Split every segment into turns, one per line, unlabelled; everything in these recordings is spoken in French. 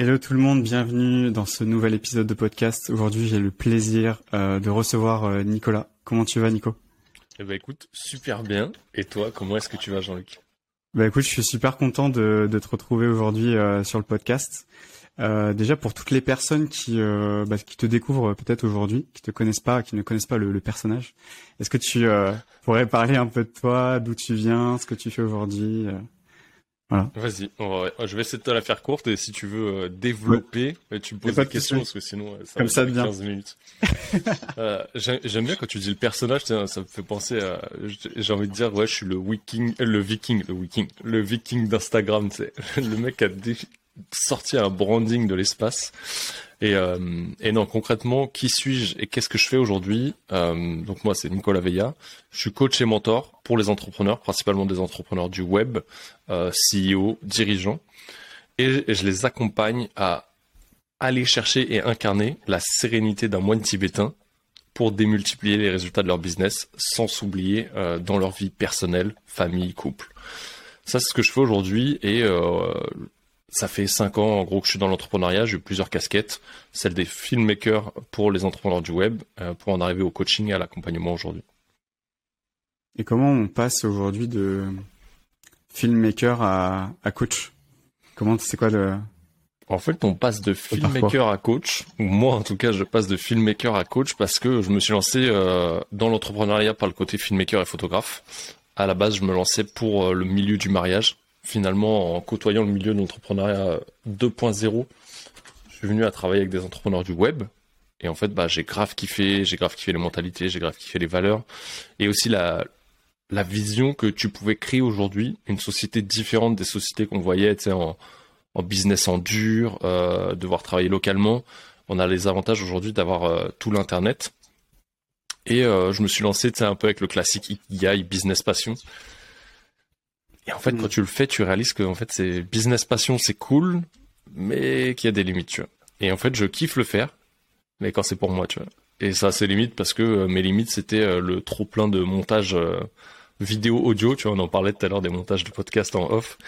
Hello tout le monde, bienvenue dans ce nouvel épisode de podcast. Aujourd'hui, j'ai le plaisir euh, de recevoir euh, Nicolas. Comment tu vas, Nico?
Eh ben écoute, super bien. Et toi, comment est-ce que tu vas, Jean-Luc?
Bah écoute, je suis super content de, de te retrouver aujourd'hui euh, sur le podcast. déjà pour toutes les personnes qui bah, qui te découvrent peut-être aujourd'hui, qui te connaissent pas, qui ne connaissent pas le, le personnage, est-ce que tu pourrais parler un peu de toi, d'où tu viens, ce que tu fais aujourd'hui
Vas-y, je vais essayer de te la faire courte et si tu veux euh, développer, tu me poses des questions parce que sinon euh, ça
Comme ça
15 minutes. euh, J'aime bien quand tu dis le personnage, ça me fait penser à, j'ai envie de dire, ouais, je suis le viking, le viking, le viking, le viking d'Instagram, tu sais, le mec a sorti un branding de l'espace. Et, euh, et non, concrètement, qui suis-je et qu'est-ce que je fais aujourd'hui? Euh, Donc moi, c'est Nicolas Veilla. Je suis coach et mentor pour les entrepreneurs, principalement des entrepreneurs du web, euh, CEO, dirigeants. Et, je les accompagne à aller chercher et incarner la sérénité d'un moine tibétain pour démultiplier les résultats de leur business sans s'oublier euh, dans leur vie personnelle, famille, couple. Ça, c'est ce que je fais aujourd'hui et euh, ça fait cinq ans en gros que je suis dans l'entrepreneuriat, j'ai eu plusieurs casquettes, celle des filmmakers pour les entrepreneurs du web, euh, pour en arriver au coaching et à l'accompagnement aujourd'hui.
Et comment on passe aujourd'hui de filmmaker à, à coach? Comment c'est quoi le
en fait, on passe de filmmaker à coach, ou moi en tout cas, je passe de filmmaker à coach parce que je me suis lancé euh, dans l'entrepreneuriat par le côté filmmaker et photographe. À la base, je me lançais pour euh, le milieu du mariage, finalement, en côtoyant le milieu de l'entrepreneuriat 2.0, je suis venu à travailler avec des entrepreneurs du web. Et en fait, bah, j'ai grave kiffé, j'ai grave kiffé les mentalités, j'ai grave kiffé les valeurs. Et aussi la, vision que tu pouvais créer aujourd'hui, une société différente des sociétés qu'on voyait, en, en business en dur, euh, devoir travailler localement. On a les avantages aujourd'hui d'avoir euh, tout l'internet. Et euh, je me suis lancé, un peu avec le classique Ikigai, business passion. Et en fait, quand mm. tu le fais, tu réalises que en fait, c'est business passion, c'est cool, mais qu'il y a des limites, tu vois. Et en fait, je kiffe le faire, mais quand c'est pour moi, tu vois. Et ça, c'est limite parce que euh, mes limites, c'était euh, le trop plein de montage euh, vidéo, audio, tu vois. On en parlait tout à l'heure des montages de podcast en off.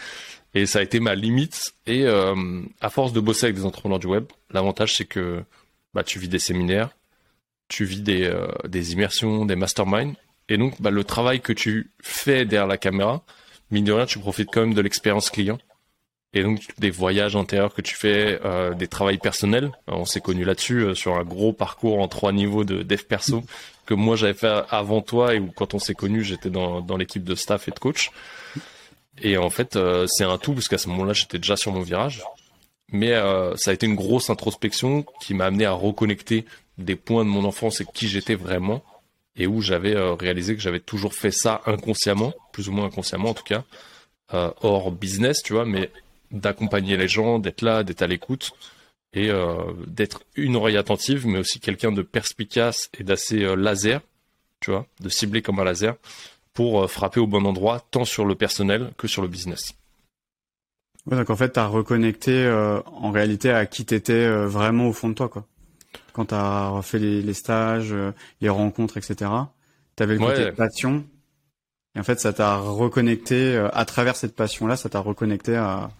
Et ça a été ma limite. Et à force de bosser avec des entrepreneurs du web, l'avantage, c'est que bah, tu vis des séminaires, tu vis des, des immersions, des masterminds. Et donc, bah, le travail que tu fais derrière la caméra, mine de rien, tu profites quand même de l'expérience client. Et donc des voyages intérieurs que tu fais, euh, des travails personnels. On s'est connu là-dessus euh, sur un gros parcours en trois niveaux de dev perso que moi j'avais fait avant toi et où quand on s'est connu j'étais dans, dans l'équipe de staff et de coach. Et en fait euh, c'est un tout parce qu'à ce moment-là j'étais déjà sur mon virage. Mais euh, ça a été une grosse introspection qui m'a amené à reconnecter des points de mon enfance et qui j'étais vraiment et où j'avais euh, réalisé que j'avais toujours fait ça inconsciemment, plus ou moins inconsciemment en tout cas, euh, hors business, tu vois, mais d'accompagner les gens, d'être là, d'être à l'écoute et euh, d'être une oreille attentive, mais aussi quelqu'un de perspicace et d'assez laser, tu vois, de cibler comme un laser pour frapper au bon endroit, tant sur le personnel que sur le business.
donc en fait, tu as reconnecté en réalité à qui t'étais vraiment au fond de toi, quoi quand tu as fait les, stages, euh, les rencontres, etc. Tu avais le côté passion. Et en fait, ça t'a reconnecté euh, à travers cette passion-là, ça t'a reconnecté à,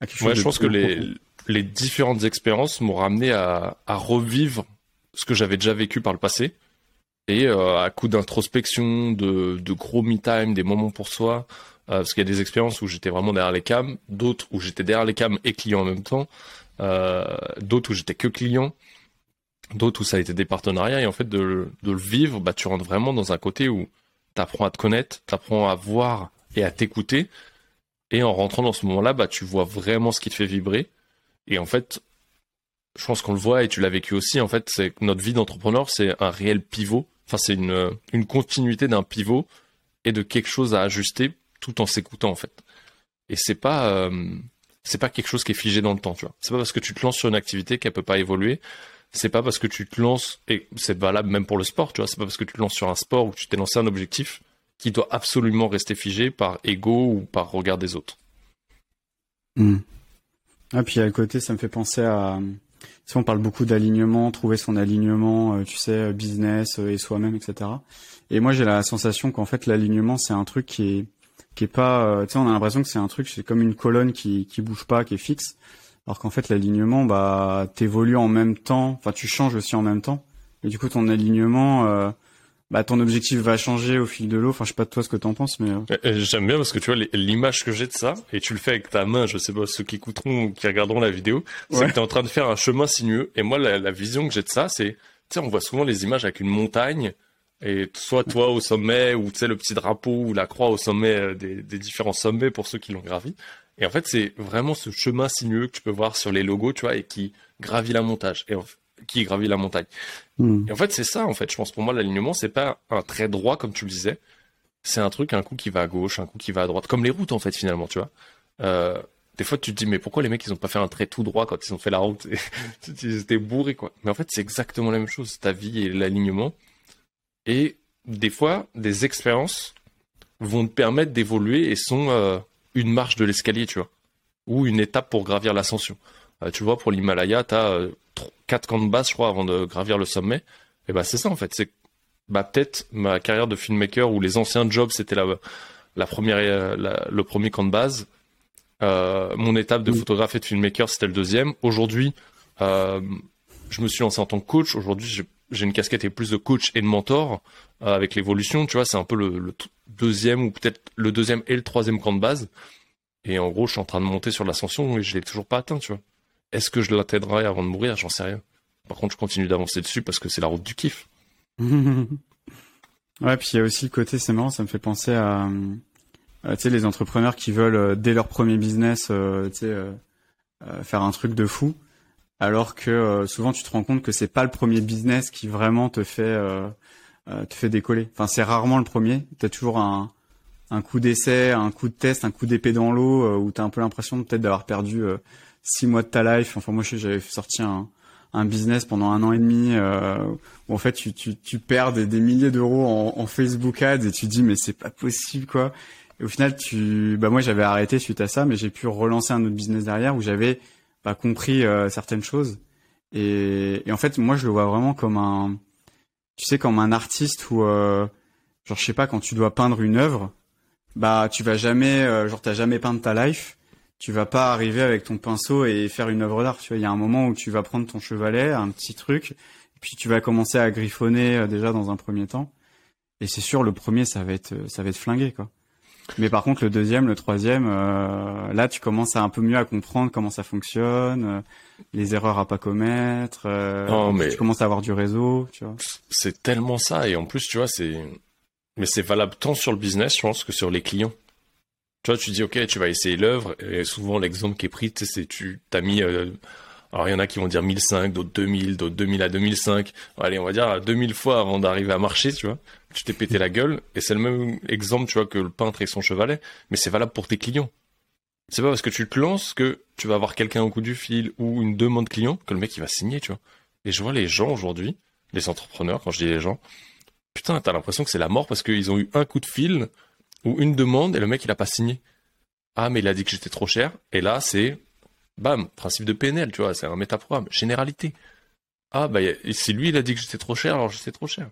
à quelque chose. Ouais, je pense que les, les différentes expériences m'ont ramené à, à revivre ce que j'avais déjà vécu par le passé. Et euh, à coup d'introspection, de, de gros me-time, des moments pour soi, parce qu'il y a des expériences où j'étais vraiment derrière les cams, d'autres où j'étais derrière les cams et client en même temps, d'autres où j'étais que client d'autres où ça a été des partenariats et en fait de, le vivre, bah tu rentres vraiment dans un côté où tu apprends à te connaître, tu apprends à voir et à t'écouter et en rentrant dans ce moment-là, bah tu vois vraiment ce qui te fait vibrer et en fait je pense qu'on le voit et tu l'as vécu aussi en fait, c'est notre vie d'entrepreneur, c'est un réel pivot, enfin c'est une une continuité d'un pivot et de quelque chose à ajuster tout en s'écoutant en fait. Et c'est pas euh, c'est pas quelque chose qui est figé dans le temps, tu vois. C'est pas parce que tu te lances sur une activité qu'elle peut pas évoluer c'est pas parce que tu te lances, et c'est valable même pour le sport, tu vois, c'est pas parce que tu te lances sur un sport ou que tu t'es lancé un objectif qui doit absolument rester figé par ego ou par regard des autres.
Hmm. Ah, puis à côté, ça me fait penser à. Si on parle beaucoup d'alignement, trouver son alignement, euh, tu sais, business euh, et soi-même, etc. Et moi, j'ai la sensation qu'en fait, l'alignement, c'est un truc qui est qui est pas. Euh, tu sais, on a l'impression que c'est un truc, c'est comme une colonne qui qui bouge pas, qui est fixe. Alors qu'en fait, l'alignement, bah, t'évolues en même temps. Enfin, tu changes aussi en même temps. Et du coup, ton alignement, euh, bah, ton objectif va changer au fil de l'eau. Enfin, je sais pas de toi ce que t'en penses, mais.
Euh. J'aime bien parce que tu vois l'image que j'ai de ça, et tu le fais avec ta main. Je sais pas ceux qui écouteront ou qui regarderont la vidéo, c'est que t'es en train de faire un chemin sinueux. Et moi, la, la vision que j'ai de ça, c'est, tu sais, on voit souvent les images avec une montagne et soit toi au sommet ou tu sais le petit drapeau ou la croix au sommet euh, des, des différents sommets pour ceux qui l'ont gravi. Et en fait, c'est vraiment ce chemin sinueux que tu peux voir sur les logos, tu vois, et qui gravit la montagne. Et qui gravit la montagne. Hmm. Et en fait, c'est ça, en fait. Je pense pour moi, l'alignement, c'est pas un trait droit, comme tu le disais. C'est un truc, un coup qui va à gauche, un coup qui va à droite. Comme les routes, en fait, finalement, tu vois. Euh, des fois, tu te dis, mais pourquoi les mecs, ils ont pas fait un trait tout droit quand ils ont fait la route Ils étaient bourrés, quoi. Mais en fait, c'est exactement la même chose. Ta vie et l'alignement. Et des fois, des expériences vont te permettre d'évoluer et sont euh, une marche de l'escalier, tu vois, ou une étape pour gravir l'ascension. Euh, tu vois, pour l'Himalaya, tu as euh, quatre camps de base, je crois, avant de gravir le sommet. Et bah c'est ça en fait. C'est bah peut-être ma carrière de filmmaker où les anciens jobs c'était la, la première, le premier camp de base. mon étape de photographe et de filmmaker c'était le deuxième. Aujourd'hui, je me suis lancé en tant que coach. Aujourd'hui, j'ai une casquette et plus de coach et de mentor avec l'évolution. Tu vois, c'est un peu le deuxième ou peut-être le deuxième et le troisième camp de base. Et en gros, je suis en train de monter sur l'ascension et je l'ai toujours pas atteint, tu vois. Est-ce que je l'atteindrai avant de mourir? J'en sais rien. Par contre, je continue d'avancer dessus parce que c'est la route du kiff.
ouais, puis il y a aussi le côté, c'est marrant, ça me fait penser à, tu sais, les entrepreneurs qui veulent euh, dès leur premier business, euh, tu sais, euh, faire un truc de fou, alors que souvent tu te rends compte que c'est pas le premier business qui vraiment te fait euh, te fait décoller. Enfin, c'est rarement le premier. T'as toujours un, un coup d'essai, un coup de test, un coup d'épée dans l'eau euh, où t'as un peu l'impression peut-être d'avoir perdu euh, six mois de ta life. Enfin, moi, j'avais sorti un, un business pendant un an et demi euh, où en fait tu, tu, perds des, des milliers d'euros en, en, Facebook Ads et tu dis mais c'est pas possible quoi. Et au final, tu, bah moi j'avais arrêté suite à ça, mais j'ai pu relancer un autre business derrière où j'avais pas compris euh, certaines choses. Et, et, en fait, moi je le vois vraiment comme un tu sais, comme un artiste ou euh, genre je sais pas quand tu dois peindre une œuvre, bah tu vas jamais, euh, genre t'as jamais peint ta life, tu vas pas arriver avec ton pinceau et faire une œuvre d'art. Tu vois, il y a un moment où tu vas prendre ton chevalet, un petit truc, et puis tu vas commencer à griffonner euh, déjà dans un premier temps. Et c'est sûr, le premier ça va être ça va être flingué quoi. Mais par contre, le deuxième, le troisième, euh, là, tu commences à un peu mieux à comprendre comment ça fonctionne, euh, les erreurs à pas commettre. Euh, mais tu commences à avoir du réseau, tu vois.
C'est tellement ça, et en plus, tu vois, c'est, mais c'est valable tant sur le business, je pense, que sur les clients. Tu vois, tu dis, ok, tu vas essayer l'œuvre, et souvent l'exemple qui est pris, c'est tu t'as mis alors il y en a qui vont dire 1005, d'autres 2000, d'autres 2000 à 2005. Allez, on va dire 2000 fois avant d'arriver à marcher, tu vois. Tu t'es pété la gueule et c'est le même exemple, tu vois, que le peintre et son chevalet, mais c'est valable pour tes clients. C'est pas parce que tu te lances que tu vas avoir quelqu'un au coup du fil ou une demande client que le mec il va signer, tu vois. Et je vois les gens aujourd'hui, les entrepreneurs, quand je dis les gens, putain, t'as l'impression que c'est la mort parce qu'ils ont eu un coup de fil ou une demande et le mec il a pas signé. Ah mais il a dit que j'étais trop cher et là c'est Bam, principe de PNL, tu vois, c'est un métaprogramme. Généralité. Ah, bah, si lui, il a dit que j'étais trop cher, alors j'étais trop cher.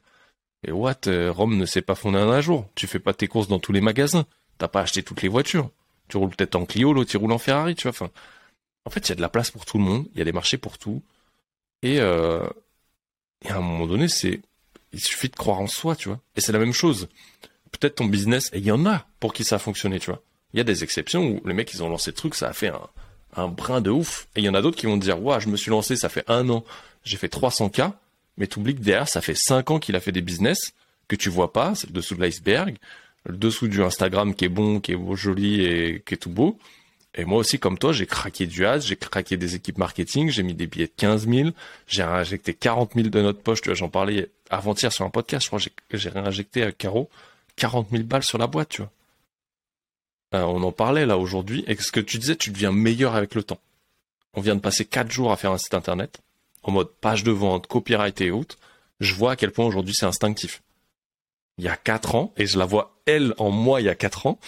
Et what, euh, Rome ne s'est pas fondé en un jour. Tu fais pas tes courses dans tous les magasins. T'as pas acheté toutes les voitures. Tu roules peut-être en Clio, l'autre, il roule en Ferrari, tu vois. Enfin, en fait, il y a de la place pour tout le monde. Il y a des marchés pour tout. Et, euh, à un moment donné, c'est, il suffit de croire en soi, tu vois. Et c'est la même chose. Peut-être ton business, et il y en a pour qui ça a fonctionné, tu vois. Il y a des exceptions où les mecs, ils ont lancé le truc, ça a fait un, un brin de ouf. Et il y en a d'autres qui vont dire, ouais, je me suis lancé, ça fait un an, j'ai fait 300 k, mais t'oublies que derrière, ça fait 5 ans qu'il a fait des business que tu vois pas, c'est le dessous de l'iceberg, le dessous du Instagram qui est bon, qui est beau, joli et qui est tout beau. Et moi aussi, comme toi, j'ai craqué du has, j'ai craqué des équipes marketing, j'ai mis des billets de 15 000, j'ai réinjecté 40 000 de notre poche, tu vois, j'en parlais avant-hier sur un podcast, je crois, j'ai réinjecté à Caro 40 000 balles sur la boîte, tu vois. Euh, on en parlait là aujourd'hui, et ce que tu disais, tu deviens meilleur avec le temps. On vient de passer quatre jours à faire un site internet, en mode page de vente, copyright et autres. Je vois à quel point aujourd'hui c'est instinctif. Il y a quatre ans, et je la vois elle en moi il y a quatre ans,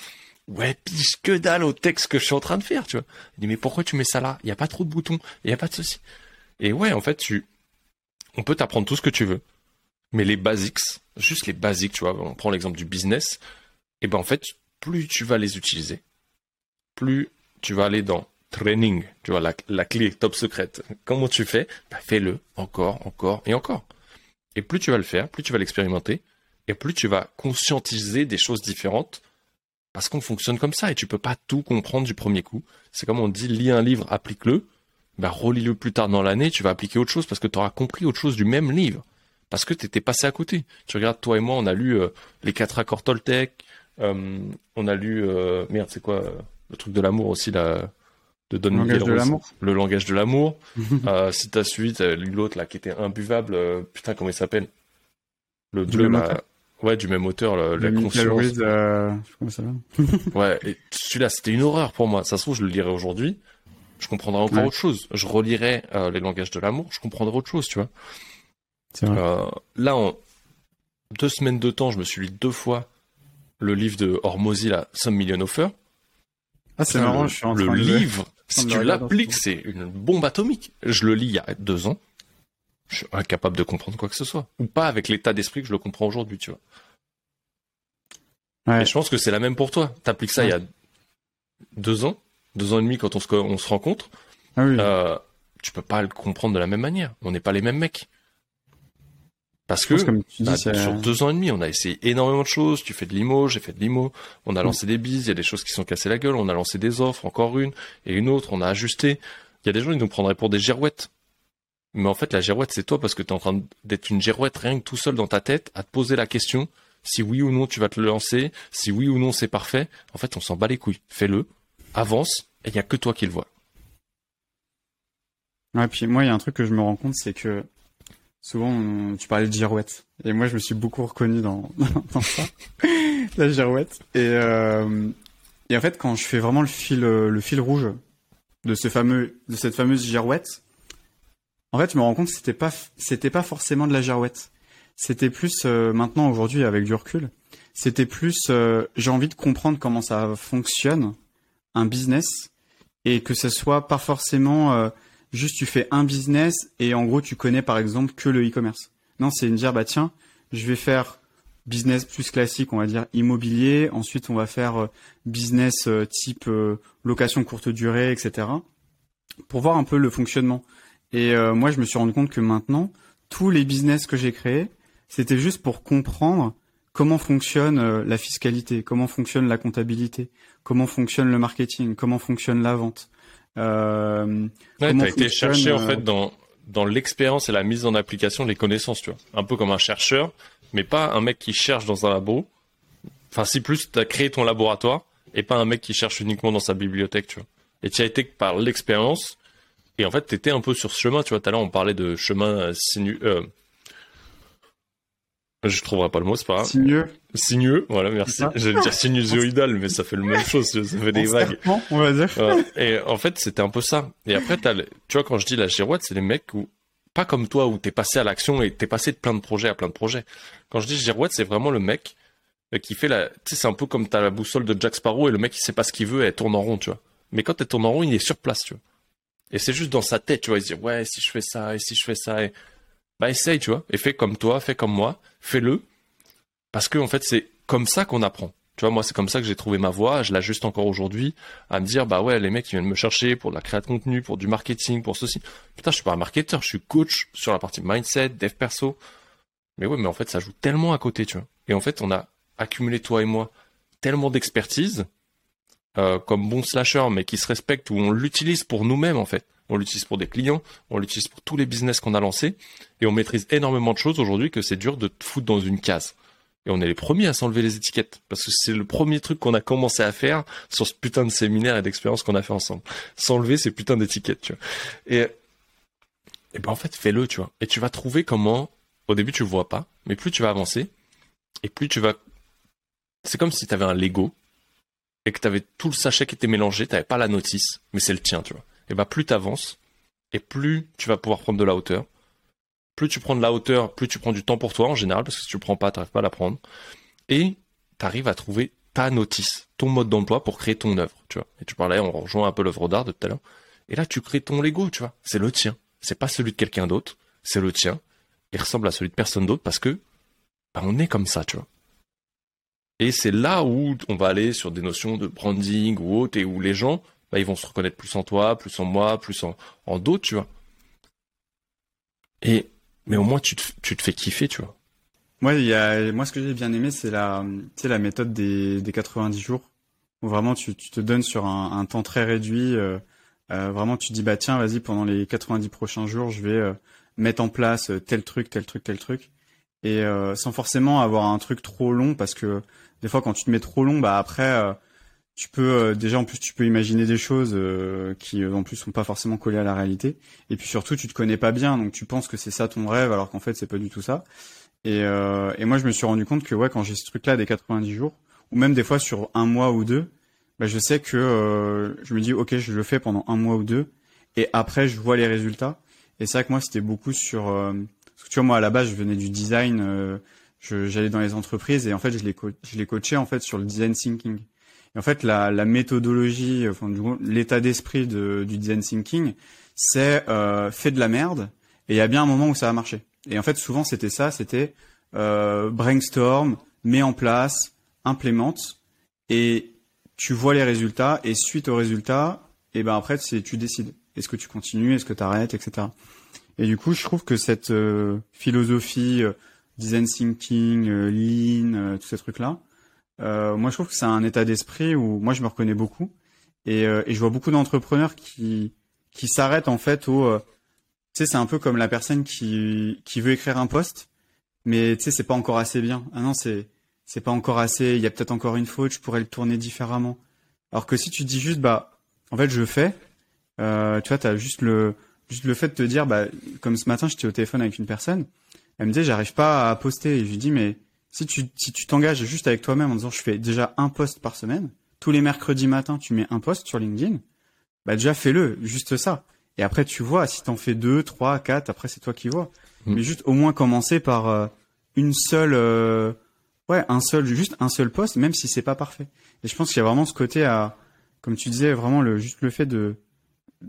ouais, piche que dalle au texte que je suis en train de faire, tu vois. Il dit, mais pourquoi tu mets ça là? Il n'y a pas trop de boutons, il n'y a pas de ceci. Et ouais, en fait, tu, on peut t'apprendre tout ce que tu veux. Mais les basics, juste les basiques, tu vois, on prend l'exemple du business, et ben en fait, plus tu vas les utiliser, plus tu vas aller dans training. Tu vois, la, clé top secrète. Comment tu fais? Bah, Fais-le encore, encore et encore. Et plus tu vas le faire, plus tu vas l'expérimenter, et plus tu vas conscientiser des choses différentes, parce qu'on fonctionne comme ça, et tu peux pas tout comprendre du premier coup. C'est comme on dit, lis un livre, applique-le, bah, relis-le plus tard dans l'année, tu vas appliquer autre chose, parce que tu auras compris autre chose du même livre. Parce que tu étais passé à côté. Tu regardes, toi et moi, on a lu euh, les quatre accords Toltec, on a lu, euh, merde, c'est quoi le truc de l'amour aussi, là de Don
langage de.
Le langage de l'amour. euh, si t'as suivi, l'autre là qui était imbuvable, euh, putain comment il s'appelle? Le bleu là. Ouais, du même auteur, le, la conscience.
Euh... ça
va. ouais, celui-là c'était une horreur pour moi. Ça se trouve je le lirai aujourd'hui, je comprendrai encore autre chose. Je relirai euh, les langages de l'amour, je comprendrai autre chose, tu vois. Vrai. Euh, là, en deux semaines de temps, je me suis lu deux fois le livre de Hormozy, là, Some Million Offer.
Ah, c'est marrant, je suis en
train Le livre, si tu l'appliques, c'est une bombe atomique. Je le lis il y a deux ans. Je suis incapable de comprendre quoi que ce soit. Ou pas avec l'état d'esprit que je le comprends aujourd'hui, tu vois. Ouais. Et je pense que c'est la même pour toi. T'appliques ça il y a deux ans, deux ans et demi quand on se, on se rencontre. Ah oui. euh, tu peux pas le comprendre de la même manière. On n'est pas les mêmes mecs. Parce que comme tu dis, bah, sur deux ans et demi, on a essayé énormément de choses. Tu fais de l'IMO, j'ai fait de l'IMO. On a mm. lancé des bises, il y a des choses qui sont cassées la gueule. On a lancé des offres, encore une et une autre. On a ajusté. Il y a des gens qui nous prendraient pour des girouettes. Mais en fait, la girouette, c'est toi parce que tu es en train d'être une girouette rien que tout seul dans ta tête à te poser la question si oui ou non tu vas te le lancer, si oui ou non c'est parfait. En fait, on s'en bat les couilles. Fais-le, avance, et il n'y a que toi qui le vois.
Ouais, puis moi, il y a un truc que je me rends compte, c'est que souvent tu parlais de girouette et moi je me suis beaucoup reconnu dans, dans ça la girouette. Et euh, et en fait quand je fais vraiment le fil le fil rouge de ce fameux de cette fameuse girouette en fait je me rends compte que c'était pas c'était pas forcément de la girouette. C'était plus euh, maintenant aujourd'hui avec du recul c'était plus euh, j'ai envie de comprendre comment ça fonctionne un business et que ce soit pas forcément euh, juste tu fais un business et en gros tu connais par exemple que le e-commerce. Non, c'est une dire bah tiens, je vais faire business plus classique, on va dire immobilier. Ensuite, on va faire euh, business euh, type euh, location courte durée, etc. Pour voir un peu le fonctionnement. Et moi, je me suis rendu compte que maintenant, tous les business que j'ai créés, c'était juste pour comprendre comment fonctionne la fiscalité, comment fonctionne la comptabilité, comment fonctionne le marketing, comment fonctionne la vente.
Euh, ouais, t'as été chercher en fait euh, dans dans l'expérience et la mise en application des connaissances, tu vois. Un peu comme un chercheur, mais pas un mec qui cherche dans un labo. Enfin, si plus, tu as créé ton laboratoire et pas un mec qui cherche uniquement dans sa bibliothèque, tu vois. Et tu as été par l'expérience. Et en fait, tu étais un peu sur ce chemin, tu vois. Tout à l'heure, on parlait de chemin sinueux, euh, je trouverai pas le mot, c'est pas grave.
Sinueux.
Sinueux, voilà, merci. J'allais dire sinusoïdal, mais ça fait le même chose, ça fait des vagues.
on va dire.
Et en fait, c'était un peu ça. Et après, as tu vois, quand je dis la girouette, c'est les mecs où, pas comme toi, où t'es passé à l'action et t'es passé de plein de projets à plein de projets. Quand je dis girouette, c'est vraiment le mec euh, qui fait la, tu sais, c'est un peu comme t'as la boussole de Jack Sparrow et le mec, il sait pas ce qu'il veut et elle tourne en rond, tu vois. Mais quand elle tourne en rond, il est sur place, tu vois. Et c'est juste dans sa tête, tu vois, il se dit, ouais, si je fais ça, et si je fais ça, et bah essaye, tu vois, et fais comme toi, fais comme moi, fais-le, parce que en fait c'est comme ça qu'on apprend. Tu vois, moi c'est comme ça que j'ai trouvé ma voie, je l'ajuste encore aujourd'hui, à me dire bah ouais les mecs ils viennent me chercher pour de la création de contenu, pour du marketing, pour ceci. Putain je suis pas un marketeur, je suis coach sur la partie mindset, dev perso. Mais ouais mais en fait ça joue tellement à côté, tu vois. Et en fait on a accumulé toi et moi tellement d'expertise euh, comme bon slasher mais qui se respecte où on l'utilise pour nous-mêmes en fait. On l'utilise pour des clients, on l'utilise pour tous les business qu'on a lancés, et on maîtrise énormément de choses aujourd'hui que c'est dur de te foutre dans une case. Et on est les premiers à s'enlever les étiquettes, parce que c'est le premier truc qu'on a commencé à faire sur ce putain de séminaire et d'expérience qu'on a fait ensemble. S'enlever ces putains d'étiquettes, tu vois. Et, et ben en fait, fais-le, tu vois. Et tu vas trouver comment, au début tu le vois pas, mais plus tu vas avancer, et plus tu vas... C'est comme si tu avais un Lego, et que tu avais tout le sachet qui était mélangé, tu pas la notice, mais c'est le tien, tu vois et bah plus tu avances, et plus tu vas pouvoir prendre de la hauteur. Plus tu prends de la hauteur, plus tu prends du temps pour toi en général, parce que si tu prends pas, tu pas à la prendre. Et tu arrives à trouver ta notice, ton mode d'emploi pour créer ton œuvre, tu vois. Et tu parlais, on rejoint un peu l'œuvre d'art de tout à l'heure. Et là, tu crées ton Lego, tu vois. C'est le tien. C'est pas celui de quelqu'un d'autre, c'est le tien. Il ressemble à celui de personne d'autre parce que bah, on est comme ça, tu vois. Et c'est là où on va aller sur des notions de branding ou autre et où les gens bah, ils vont se reconnaître plus en toi, plus en moi, plus en, en d'autres, tu vois. Et, mais au moins, tu te, tu te fais kiffer, tu vois.
Moi, il y a, moi, ce que j'ai bien aimé, c'est la, la méthode des, des 90 jours. Où vraiment, tu, tu te donnes sur un, un temps très réduit. Euh, euh, vraiment, tu dis, bah, tiens, vas-y, pendant les 90 prochains jours, je vais euh, mettre en place tel truc, tel truc, tel truc. Et sans forcément avoir un truc trop long, parce que des fois, quand tu te mets trop long, bah, après, tu peux déjà en plus tu peux imaginer des choses qui en plus sont pas forcément collées à la réalité et puis surtout tu te connais pas bien donc tu penses que c'est ça ton rêve alors qu'en fait c'est pas du tout ça et, euh, et moi, je me suis rendu compte que ouais, quand j'ai ce truc-là des 90 jours, ou même des fois sur un mois ou deux, bah, je sais que euh, je me dis ok, je le fais pendant un mois ou deux, et après je vois les résultats. Et c'est vrai que moi, c'était beaucoup sur, euh, parce que tu vois, moi à la base, je venais du design, euh, j'allais dans les entreprises et en fait, je les, je les coachais en fait sur le design thinking. En fait, la, la méthodologie, enfin, l'état d'esprit de, du design thinking, c'est euh, fait de la merde et il y a bien un moment où ça va marcher. Et en fait, souvent, c'était ça, c'était euh, brainstorm, mets en place, implémente, et tu vois les résultats, et suite aux résultats, et ben après, c'est tu décides. Est-ce que tu continues, est-ce que tu arrêtes, etc. Et du coup, je trouve que cette euh, philosophie euh, design thinking, euh, lean, tous ces trucs-là, moi, je trouve que c'est un état d'esprit où moi, je me reconnais beaucoup, et, et je vois beaucoup d'entrepreneurs qui qui s'arrêtent en fait au tu sais, c'est un peu comme la personne qui, qui veut écrire un post, mais tu sais, c'est pas encore assez bien. Ah non, c'est, c'est pas encore assez, il y a peut-être encore une faute, je pourrais le tourner différemment. Alors que si tu dis juste, bah, en fait, je fais, euh, tu vois, t'as juste le, juste le fait de te dire, bah, comme ce matin, j'étais au téléphone avec une personne, elle me dit, j'arrive pas à poster, et je lui dis, mais si tu, si tu t'engages juste avec toi-même en disant, je fais déjà un post par semaine, tous les mercredis matin, tu mets un post sur LinkedIn, bah, déjà, fais-le, juste ça. Et après, tu vois, si t'en fais deux, trois, quatre, après c'est toi qui vois. Mm. Mais juste au moins commencer par euh, une seule, euh, ouais, un seul, juste un seul poste, même si c'est pas parfait. Et je pense qu'il y a vraiment ce côté à, comme tu disais, vraiment le juste le fait de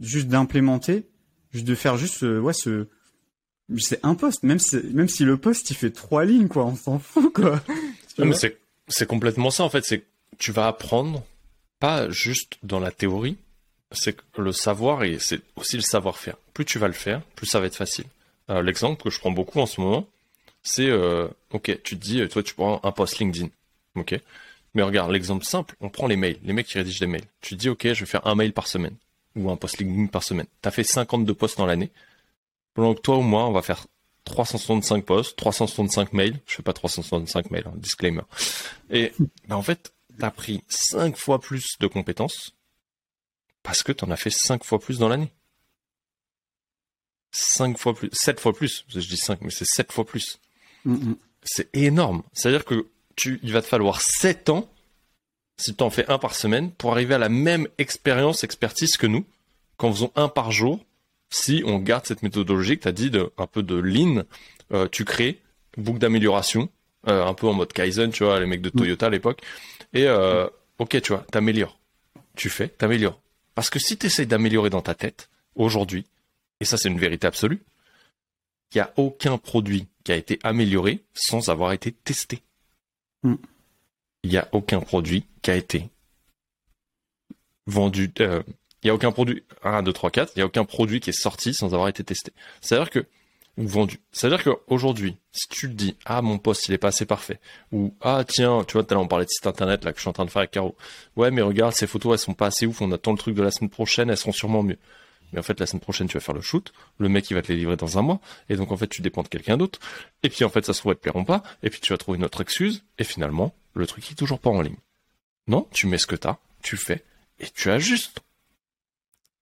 juste d'implémenter, juste de faire juste, ouais, ce, c'est un poste, même si même si le poste il fait trois lignes, quoi, on s'en fout, quoi.
c'est c'est complètement ça en fait, c'est tu vas apprendre pas juste dans la théorie, c'est le savoir et c'est aussi le savoir-faire. Plus tu vas le faire, plus ça va être facile. Euh, l'exemple que je prends beaucoup en ce moment, c'est euh, ok, tu te dis, toi tu prends un post LinkedIn, ok. Mais regarde, l'exemple simple, on prend les mails, les mecs qui rédigent des mails. Tu te dis, ok, je vais faire un mail par semaine ou un post LinkedIn par semaine. T'as fait 52 posts dans l'année. Pendant que toi ou moi, on va faire 365 posts, 365 mails. Je fais pas 365 mails, hein, disclaimer. Et ben, en fait, t'as pris 5 fois plus de compétences parce que tu en as fait 5 fois plus dans l'année. 5 fois plus, 7 fois plus. Je dis 5, mais c'est 7 fois plus. C'est énorme. C'est-à-dire que tu, il va te falloir 7 ans, si tu en fais un par semaine, pour arriver à la même expérience, expertise que nous, qu'en faisant un par jour, si on garde cette méthodologie que tu as dit, de, un peu de lean, euh, tu crées, boucle d'amélioration, euh, un peu en mode Kaizen, tu vois, les mecs de Toyota à l'époque, et euh, ok, tu vois, t'améliores. Tu fais, t'améliores. Parce que si tu essayes d'améliorer dans ta tête, aujourd'hui, et ça c'est une vérité absolue, il n'y a aucun produit qui a été amélioré sans avoir été testé. Il n'y a aucun produit qui a été vendu. Il n'y a aucun produit 1, 2, 3, 4, il n'y a aucun produit qui est sorti sans avoir été testé. C'est-à-dire que vendu. C'est-à-dire qu'aujourd'hui, si tu te dis ah mon poste il est pas assez parfait ou ah tiens tu vois tout à on parlait de site internet là que je suis en train de faire avec Caro. Ouais mais regarde ces photos elles sont pas assez ouf on attend le truc de la semaine prochaine elles seront sûrement mieux mais en fait la semaine prochaine tu vas faire le shoot le mec il va te les livrer dans un mois et donc en fait tu dépends de quelqu'un d'autre. Et puis en fait ça se trouve elles te plairont pas et puis tu vas trouver une autre excuse et finalement le truc est toujours pas en ligne. Non tu mets ce que t'as tu fais et tu ajustes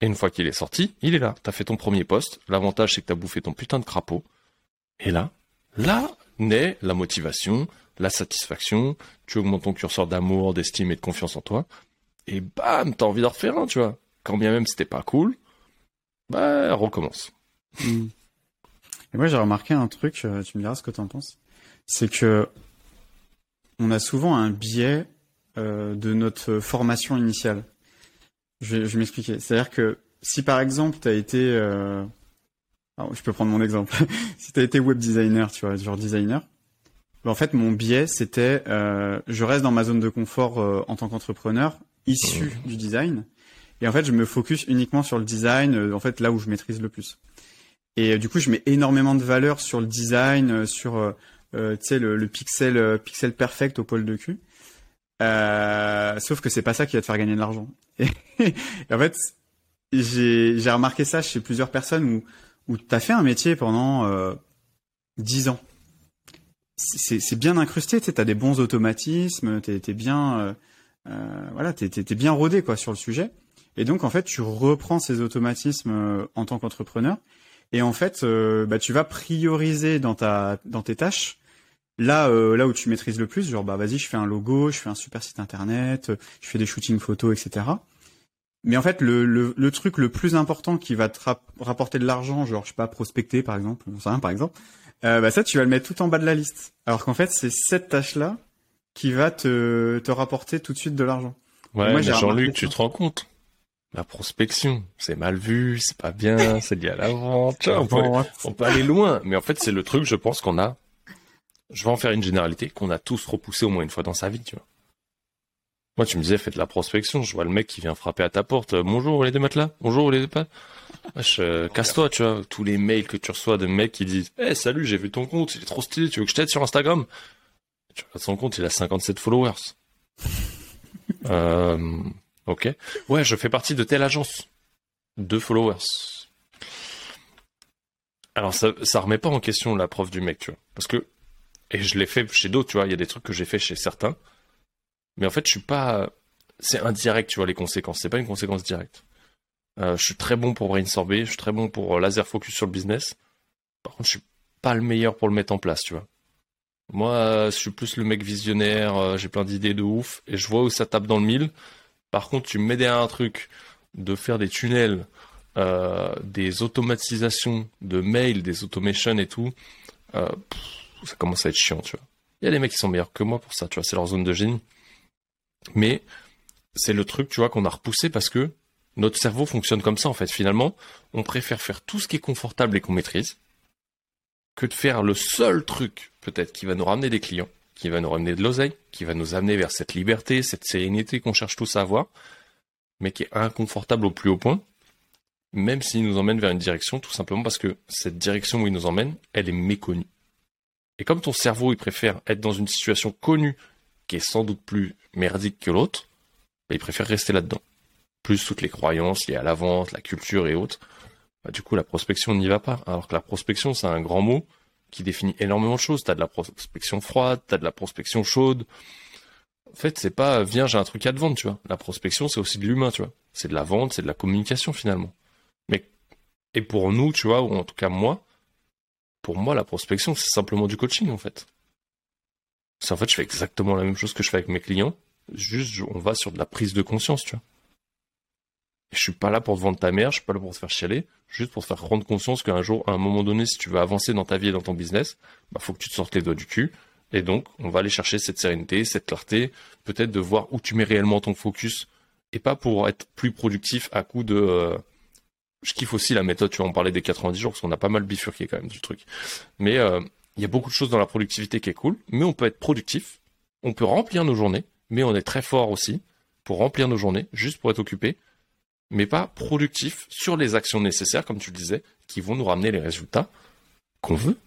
et une fois qu'il est sorti, il est là. T'as fait ton premier poste. L'avantage, c'est que t'as bouffé ton putain de crapaud. Et là, là naît la motivation, la satisfaction. Tu augmentes ton curseur d'amour, d'estime et de confiance en toi. Et bam, t'as envie d'en refaire un, tu vois. Quand bien même c'était pas cool, bah, recommence.
Hmm. Et moi, j'ai remarqué un truc, euh, tu me diras ce que t'en penses. C'est que on a souvent un biais euh, de notre formation initiale. Je vais, je m'expliquer. C'est-à-dire que si par exemple tu as été, euh... Alors, je peux prendre mon exemple. si tu as été web designer, tu vois, genre designer, ben, en fait mon biais c'était, euh, je reste dans ma zone de confort euh, en tant qu'entrepreneur issu du design, Et en fait, je me focus uniquement sur le design, en fait, là où je maîtrise le plus. Et du coup, je mets énormément de valeur sur le design, sur le, le, pixel pixel perfect au pôle de cul. Sauf que c'est pas ça qui va te faire gagner de l'argent. Et, en fait, j'ai remarqué ça chez plusieurs personnes où où tu as fait un métier pendant euh, 10 ans. C'est bien incrusté, tu as des bons automatismes, tu es, bien, euh, euh, voilà, t'es es, bien rodé quoi sur le sujet. Et donc en fait, tu reprends ces automatismes euh, en tant qu'entrepreneur. Et en fait, euh, bah, tu vas prioriser dans ta dans tes tâches là là où tu maîtrises le plus. Genre bah vas-y, je fais un logo, je fais un super site internet, je fais des shootings photos, etc. Mais en fait, le, le, le, truc le plus important qui va te rapporter de l'argent, genre je sais pas prospecter par exemple, ça, par exemple, euh, bah ça tu vas le mettre tout en bas de la liste. Alors qu'en fait, c'est cette tâche-là qui va te, te rapporter tout de suite de l'argent.
Ouais, mais Jean-Luc, tu te rends compte? La prospection, c'est mal vu, c'est pas bien, c'est lié à la vente. on, peut, on peut aller loin, mais en fait, c'est le truc, je pense qu'on a. Je vais en faire une généralité qu'on a tous repoussé au moins une fois dans sa vie, tu vois. Moi, tu me disais, fais de la prospection. Je vois le mec qui vient frapper à ta porte. Bonjour, les deux matelas? Bonjour, les deux pas. Euh, casse-toi, tu vois. Tous les mails que tu reçois de mecs qui disent, eh, salut, j'ai vu ton compte, il est trop stylé, tu veux que je t'aide sur Instagram? Tu regardes son compte, il a 57 followers. euh, ok. Ouais, je fais partie de telle agence. Deux followers. Alors, ça, ça remet pas en question la preuve du mec, tu vois. Parce que, et je l'ai fait chez d'autres, tu vois, il y a des trucs que j'ai fait chez certains mais en fait, je suis pas. C'est indirect, tu vois, les conséquences. C'est pas une conséquence directe. Euh, je suis très bon pour brainstormer, je suis très bon pour euh, laser focus sur le business. Par contre, je suis pas le meilleur pour le mettre en place, tu vois. Moi, je suis plus le mec visionnaire, euh, j'ai plein d'idées de ouf, et je vois où ça tape dans le mille. Par contre, tu me mets derrière un truc de faire des tunnels, des automatisations de mails, des automations et tout, ça commence à être chiant, tu vois. Il y a des mecs qui sont meilleurs que moi pour ça, tu vois, c'est leur zone de génie. Mais c'est le truc, tu vois, qu'on a repoussé parce que notre cerveau fonctionne comme ça, en fait. Finalement, on préfère faire tout ce qui est confortable et qu'on maîtrise que de faire le seul truc, peut-être, qui va nous ramener des clients, qui va nous ramener de l'oseille, qui va nous amener vers cette liberté, cette sérénité qu'on cherche tous à avoir, mais qui est inconfortable au plus haut point, même s'il nous emmène vers une direction, tout simplement parce que cette direction où il nous emmène, elle est méconnue. Et comme ton cerveau, il préfère être dans une situation connue qui est sans doute plus merdique que l'autre, bah, il préfère rester là-dedans. Plus toutes les croyances liées à la vente, la culture et autres. Bah, du coup, la prospection n'y va pas. Alors que la prospection, c'est un grand mot qui définit énormément de choses. T'as de la prospection froide, t'as de la prospection chaude. En fait, c'est pas viens, j'ai un truc à te vendre, tu vois. La prospection, c'est aussi de l'humain, tu vois. C'est de la vente, c'est de la communication finalement. Mais et pour nous, tu vois, ou en tout cas moi, pour moi, la prospection, c'est simplement du coaching en fait. C'est en fait, je fais exactement la même chose que je fais avec mes clients. Juste, on va sur de la prise de conscience, tu vois. Je suis pas là pour te vendre ta mère, je suis pas là pour te faire chialer, juste pour te faire prendre conscience qu'un jour, à un moment donné, si tu veux avancer dans ta vie et dans ton business, bah, faut que tu te sortes les doigts du cul. Et donc, on va aller chercher cette sérénité, cette clarté, peut-être de voir où tu mets réellement ton focus, et pas pour être plus productif à coup de... Euh, je kiffe aussi la méthode, tu vois, on parlait des 90 jours, parce qu'on a pas mal bifurqué quand même du truc. Mais euh, il y a beaucoup de choses dans la productivité qui est cool, mais on peut être productif, on peut remplir nos journées, mais on est très fort aussi pour remplir nos journées, juste pour être occupé, mais pas productif sur les actions nécessaires, comme tu le disais, qui vont nous ramener les résultats qu'on veut.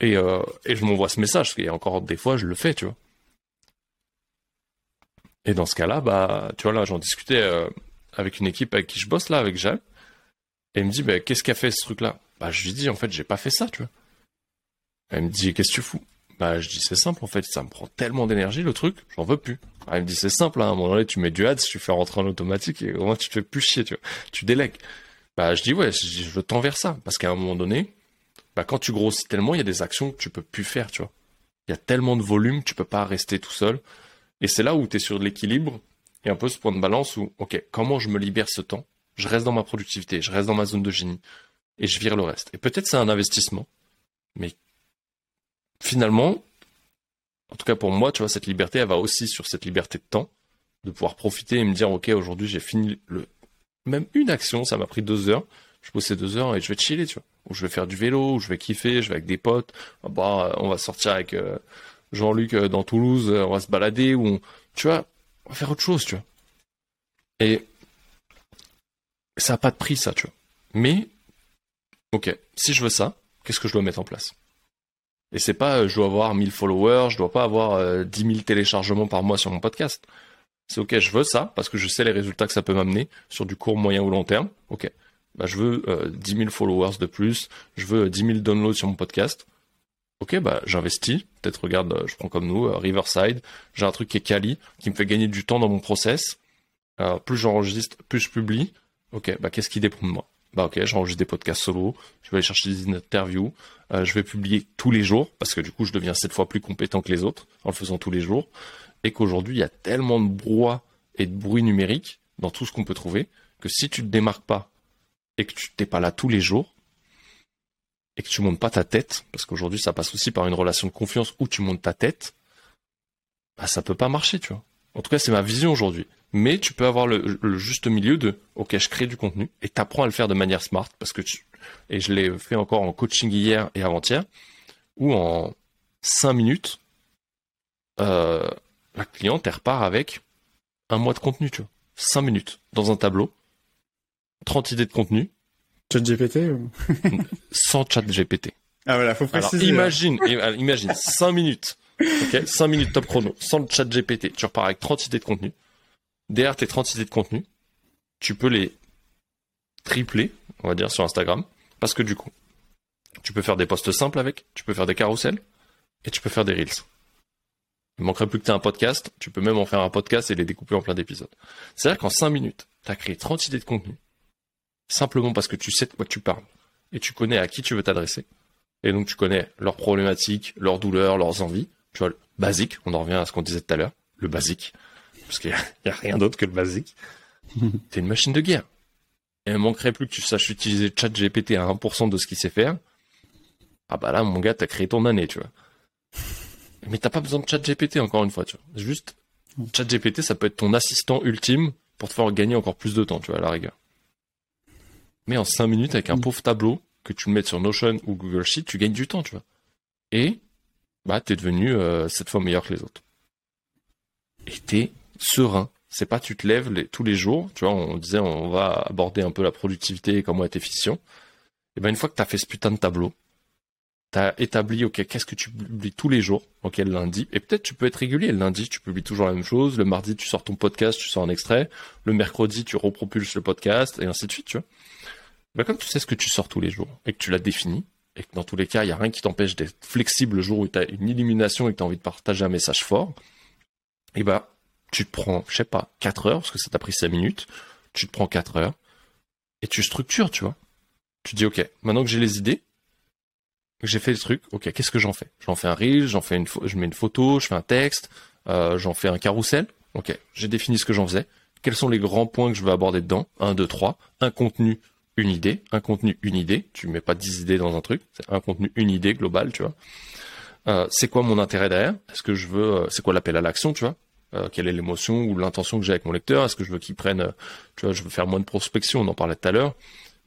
Et, euh, et je m'envoie ce message, parce qu'il y a encore des fois, je le fais, tu vois. Et dans ce cas-là, bah, tu vois, là, j'en discutais euh, avec une équipe avec qui je bosse, là, avec Jeanne, et il me dit, bah, qu'est-ce qu'a fait ce truc-là? Bah, je lui dis, en fait, j'ai pas fait ça, tu vois. Elle me dit, qu'est-ce que tu fous? Bah, je dis, c'est simple, en fait, ça me prend tellement d'énergie, le truc, j'en veux plus. Elle me dit, c'est simple, hein, à un moment donné, tu mets du ads, tu fais rentrer en automatique, et au moins, tu te fais plus chier, tu vois. Tu délègues. Bah, je dis, ouais, je veux tends vers ça. Parce qu'à un moment donné, bah, quand tu grossis tellement, il y a des actions que tu peux plus faire, tu vois. Il y a tellement de volume, tu peux pas rester tout seul. Et c'est là où tu es sur de l'équilibre, et un peu ce point de balance où, ok, comment je me libère ce temps? Je reste dans ma productivité, je reste dans ma zone de génie, et je vire le reste. Et peut-être c'est un investissement, mais finalement, en tout cas pour moi, tu vois, cette liberté, elle va aussi sur cette liberté de temps, de pouvoir profiter et me dire, ok, aujourd'hui j'ai fini le, même une action, ça m'a pris deux heures, je ces deux heures et je vais chiller, tu vois, ou je vais faire du vélo, ou je vais kiffer, je vais avec des potes, ah bah, on va sortir avec euh, Jean-Luc euh, dans Toulouse, on va se balader, tu vois, on va faire autre chose, tu vois. Et ça n'a pas de prix, ça, tu vois. Mais, ok, si je veux ça, qu'est-ce que je dois mettre en place? Et c'est pas, euh, je dois avoir 1000 followers, je dois pas avoir 10 euh, 000 téléchargements par mois sur mon podcast. C'est ok, je veux ça, parce que je sais les résultats que ça peut m'amener sur du court, moyen ou long terme. Ok, bah, je veux 10 000 followers de plus, je veux 10 000 downloads sur mon podcast. Ok, bah j'investis. Peut-être regarde, je prends comme nous Riverside. J'ai un truc qui est quali, qui me fait gagner du temps dans mon process. plus j'enregistre, plus je publie. Ok, bah qu'est-ce qui dépend de moi? Bah ok, j'enregistre des podcasts solo, je vais aller chercher des interviews, euh, je vais publier tous les jours, parce que du coup je deviens sept fois plus compétent que les autres en le faisant tous les jours, et qu'aujourd'hui il y a tellement de brouhaha et de bruit numérique dans tout ce qu'on peut trouver, que si tu te démarques pas et que tu t'es pas là tous les jours, et que tu montes pas ta tête, parce qu'aujourd'hui ça passe aussi par une relation de confiance où tu montes ta tête, bah ça peut pas marcher, tu vois. En tout cas, c'est ma vision aujourd'hui mais tu peux avoir le, juste milieu de ok je crée du contenu et t'apprends à le faire de manière smart parce que et je l'ai fait encore en coaching hier et avant-hier où en 5 minutes euh, la cliente elle repart avec un mois de contenu tu vois 5 minutes dans un tableau 30 idées de contenu
chat GPT
sans chat GPT
ah voilà faut préciser
Alors, imagine imagine 5 minutes ok? 5 minutes top chrono sans le chat GPT tu repars avec 30 idées de contenu derrière tes 30 idées de contenu, tu peux les tripler, on va dire, sur Instagram. Parce que du coup, tu peux faire des posts simples avec, tu peux faire des carousels, et tu peux faire des reels. Il manquerait plus que tu aies un podcast, tu peux même en faire un podcast et les découper en plein d'épisodes. C'est-à-dire qu'en 5 minutes, tu as créé 30 idées de contenu, simplement parce que tu sais de quoi tu parles, et tu connais à qui tu veux t'adresser. Et donc tu connais leurs problématiques, leurs douleurs, leurs envies. Tu vois, le basique, on en revient à ce qu'on disait tout à l'heure, le basique parce qu'il n'y a, rien d'autre que le basique. T'es une machine de guerre. Et il manquerait plus que tu saches utiliser ChatGPT à 1% de ce qu'il sait faire. Ah bah là, mon gars, t'as créé ton année, tu vois. Mais t'as pas besoin de ChatGPT, encore une fois, tu vois. Juste, ChatGPT, ça peut être ton assistant ultime pour te faire gagner encore plus de temps, tu vois, à la rigueur. Mais en 5 minutes, avec un pauvre tableau, que tu le mettes sur Notion ou Google Sheet, tu gagnes du temps, tu vois. Et, bah, t'es devenu euh, cette fois meilleur que les autres. Et t'es serein. C'est pas tu te lèves tous les jours, tu vois, on disait on va aborder un peu la productivité et comment être efficient. Et ben une fois que tu as fait ce putain de tableau, tu as établi OK, qu'est-ce que tu publies tous les jours, OK, le lundi et peut-être tu peux être régulier, le lundi tu publies toujours la même chose, le mardi tu sors ton podcast, tu sors un extrait, le mercredi tu repropulses le podcast et ainsi de suite, tu vois. Ben comme tu sais ce que tu sors tous les jours et que tu l'as défini et que dans tous les cas, il y a rien qui t'empêche d'être flexible le jour où tu as une illumination et que tu as envie de partager un message fort, et ben tu te prends, je sais pas, 4 heures, parce que ça t'a pris 5 minutes, tu te prends 4 heures, et tu structures, tu vois. Tu dis, ok, maintenant que j'ai les idées, que j'ai fait le truc, ok, qu'est-ce que j'en fais? J'en fais un reel, j'en fais une, je mets une photo, je fais un texte, euh, j'en fais un carrousel, ok, j'ai défini ce que j'en faisais, quels sont les grands points que je veux aborder dedans? 1, 2, 3, un contenu, une idée, un contenu, une idée, tu mets pas 10 idées dans un truc, c'est un contenu, une idée globale, tu vois. Euh, c'est quoi mon intérêt derrière? Est-ce que je veux, euh, c'est quoi l'appel à l'action, tu vois? Euh, quelle est l'émotion ou l'intention que j'ai avec mon lecteur? Est-ce que je veux qu'il prenne, tu vois, je veux faire moins de prospection, on en parlait tout à l'heure.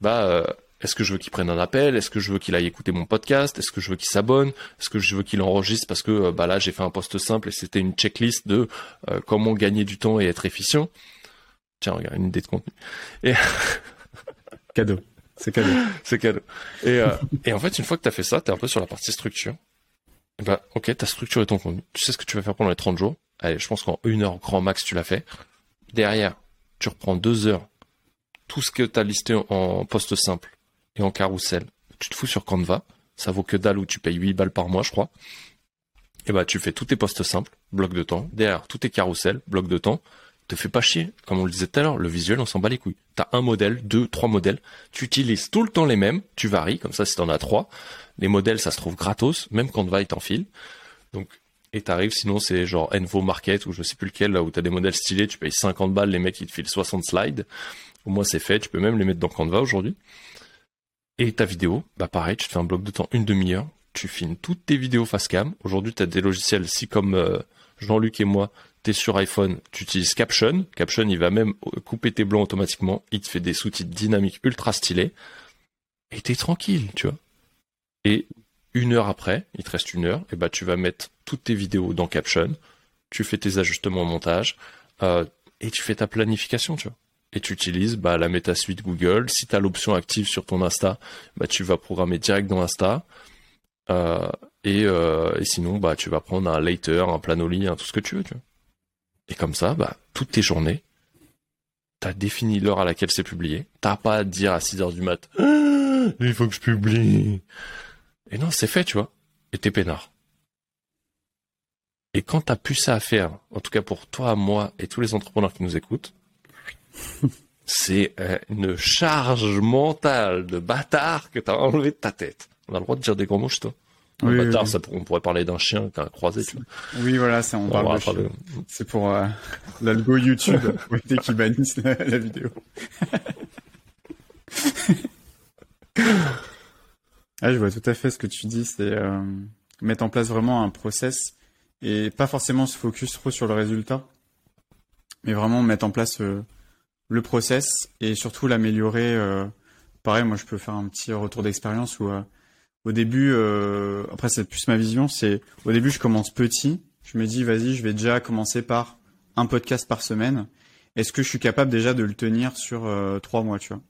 Bah, est-ce que je veux qu'il prenne un appel? Est-ce que je veux qu'il aille écouter mon podcast? Est-ce que je veux qu'il s'abonne? Est-ce que je veux qu'il enregistre? Parce que bah là j'ai fait un post simple et c'était une checklist de comment gagner du temps et être efficient. Tiens, regarde une idée de contenu.
cadeau, c'est cadeau,
c'est cadeau. Et, et en fait, une fois que tu as fait ça, tu es un peu sur la partie structure. Bah, ok, tu as structuré ton contenu. Tu sais ce que tu vas faire pendant les 30 jours allez, je pense qu'en une heure grand max tu l'as fait. Derrière, tu reprends deux heures, tout ce que tu as listé en poste simple et en carrousel, tu te fous sur Canva, ça vaut que dalle où tu payes 8 balles par mois, je crois. Et bah tu fais tous tes postes simples, bloc de temps, derrière tous tes carousels, bloc de temps, te fais pas chier. Comme on le disait tout à l'heure, le visuel, on s'en bat les couilles. T'as un modèle, deux, trois modèles. Tu utilises tout le temps les mêmes. Tu varies. Comme ça, si t'en as trois. Les modèles, ça se trouve gratos. Même Canva est en fil. Donc, et t'arrives, sinon c'est genre Envo Market ou je sais plus lequel, là où t'as des modèles stylés, tu payes 50 balles, les mecs ils te filent 60 slides. Au moins c'est fait, tu peux même les mettre dans Canva aujourd'hui. Et ta vidéo, bah pareil, tu te fais un bloc de temps une demi-heure, tu filmes toutes tes vidéos face cam. Aujourd'hui t'as des logiciels, si comme euh, Jean-Luc et moi, t'es sur iPhone, tu utilises Caption. Caption il va même couper tes blancs automatiquement, il te fait des sous-titres dynamiques ultra stylés. Et t'es tranquille, tu vois. Et une heure après, il te reste une heure, et bah tu vas mettre toutes tes vidéos dans Caption, tu fais tes ajustements au montage, euh, et tu fais ta planification, tu vois. et tu utilises bah, la méta suite Google. Si tu as l'option active sur ton Insta, bah, tu vas programmer direct dans Insta. Euh, et, euh, et, sinon, bah, tu vas prendre un later, un planoli, tout ce que tu veux. Tu vois. Et comme ça, bah, toutes tes journées, tu as défini l'heure à laquelle c'est publié. T'as pas à dire à 6 heures du mat, il faut que je publie. Et non, c'est fait, tu vois. Et t'es peinard. Et quand t'as plus ça à faire, en tout cas pour toi, moi et tous les entrepreneurs qui nous écoutent, c'est euh, une charge mentale de bâtard que t'as enlevé de ta tête. On a le droit de dire des gros mots, toi. Oui, bâtard, Ça, on pourrait parler d'un chien qui a croisé, tu vois.
Oui, voilà, c'est on, parle de... C'est pour euh, l'algo YouTube, dès qu'ils bannissent la, vidéo. ah, je vois tout à fait ce que tu dis, c'est euh, mettre en place vraiment un process et pas forcément se focus trop sur le résultat, mais vraiment mettre en place euh, le process et surtout l'améliorer. Pareil, moi je peux faire un petit retour d'expérience où au début, après c'est plus ma vision, c'est au début je commence petit, je me dis vas-y je vais déjà commencer par un podcast par semaine. Est-ce que je suis capable déjà de le tenir sur trois mois, tu vois?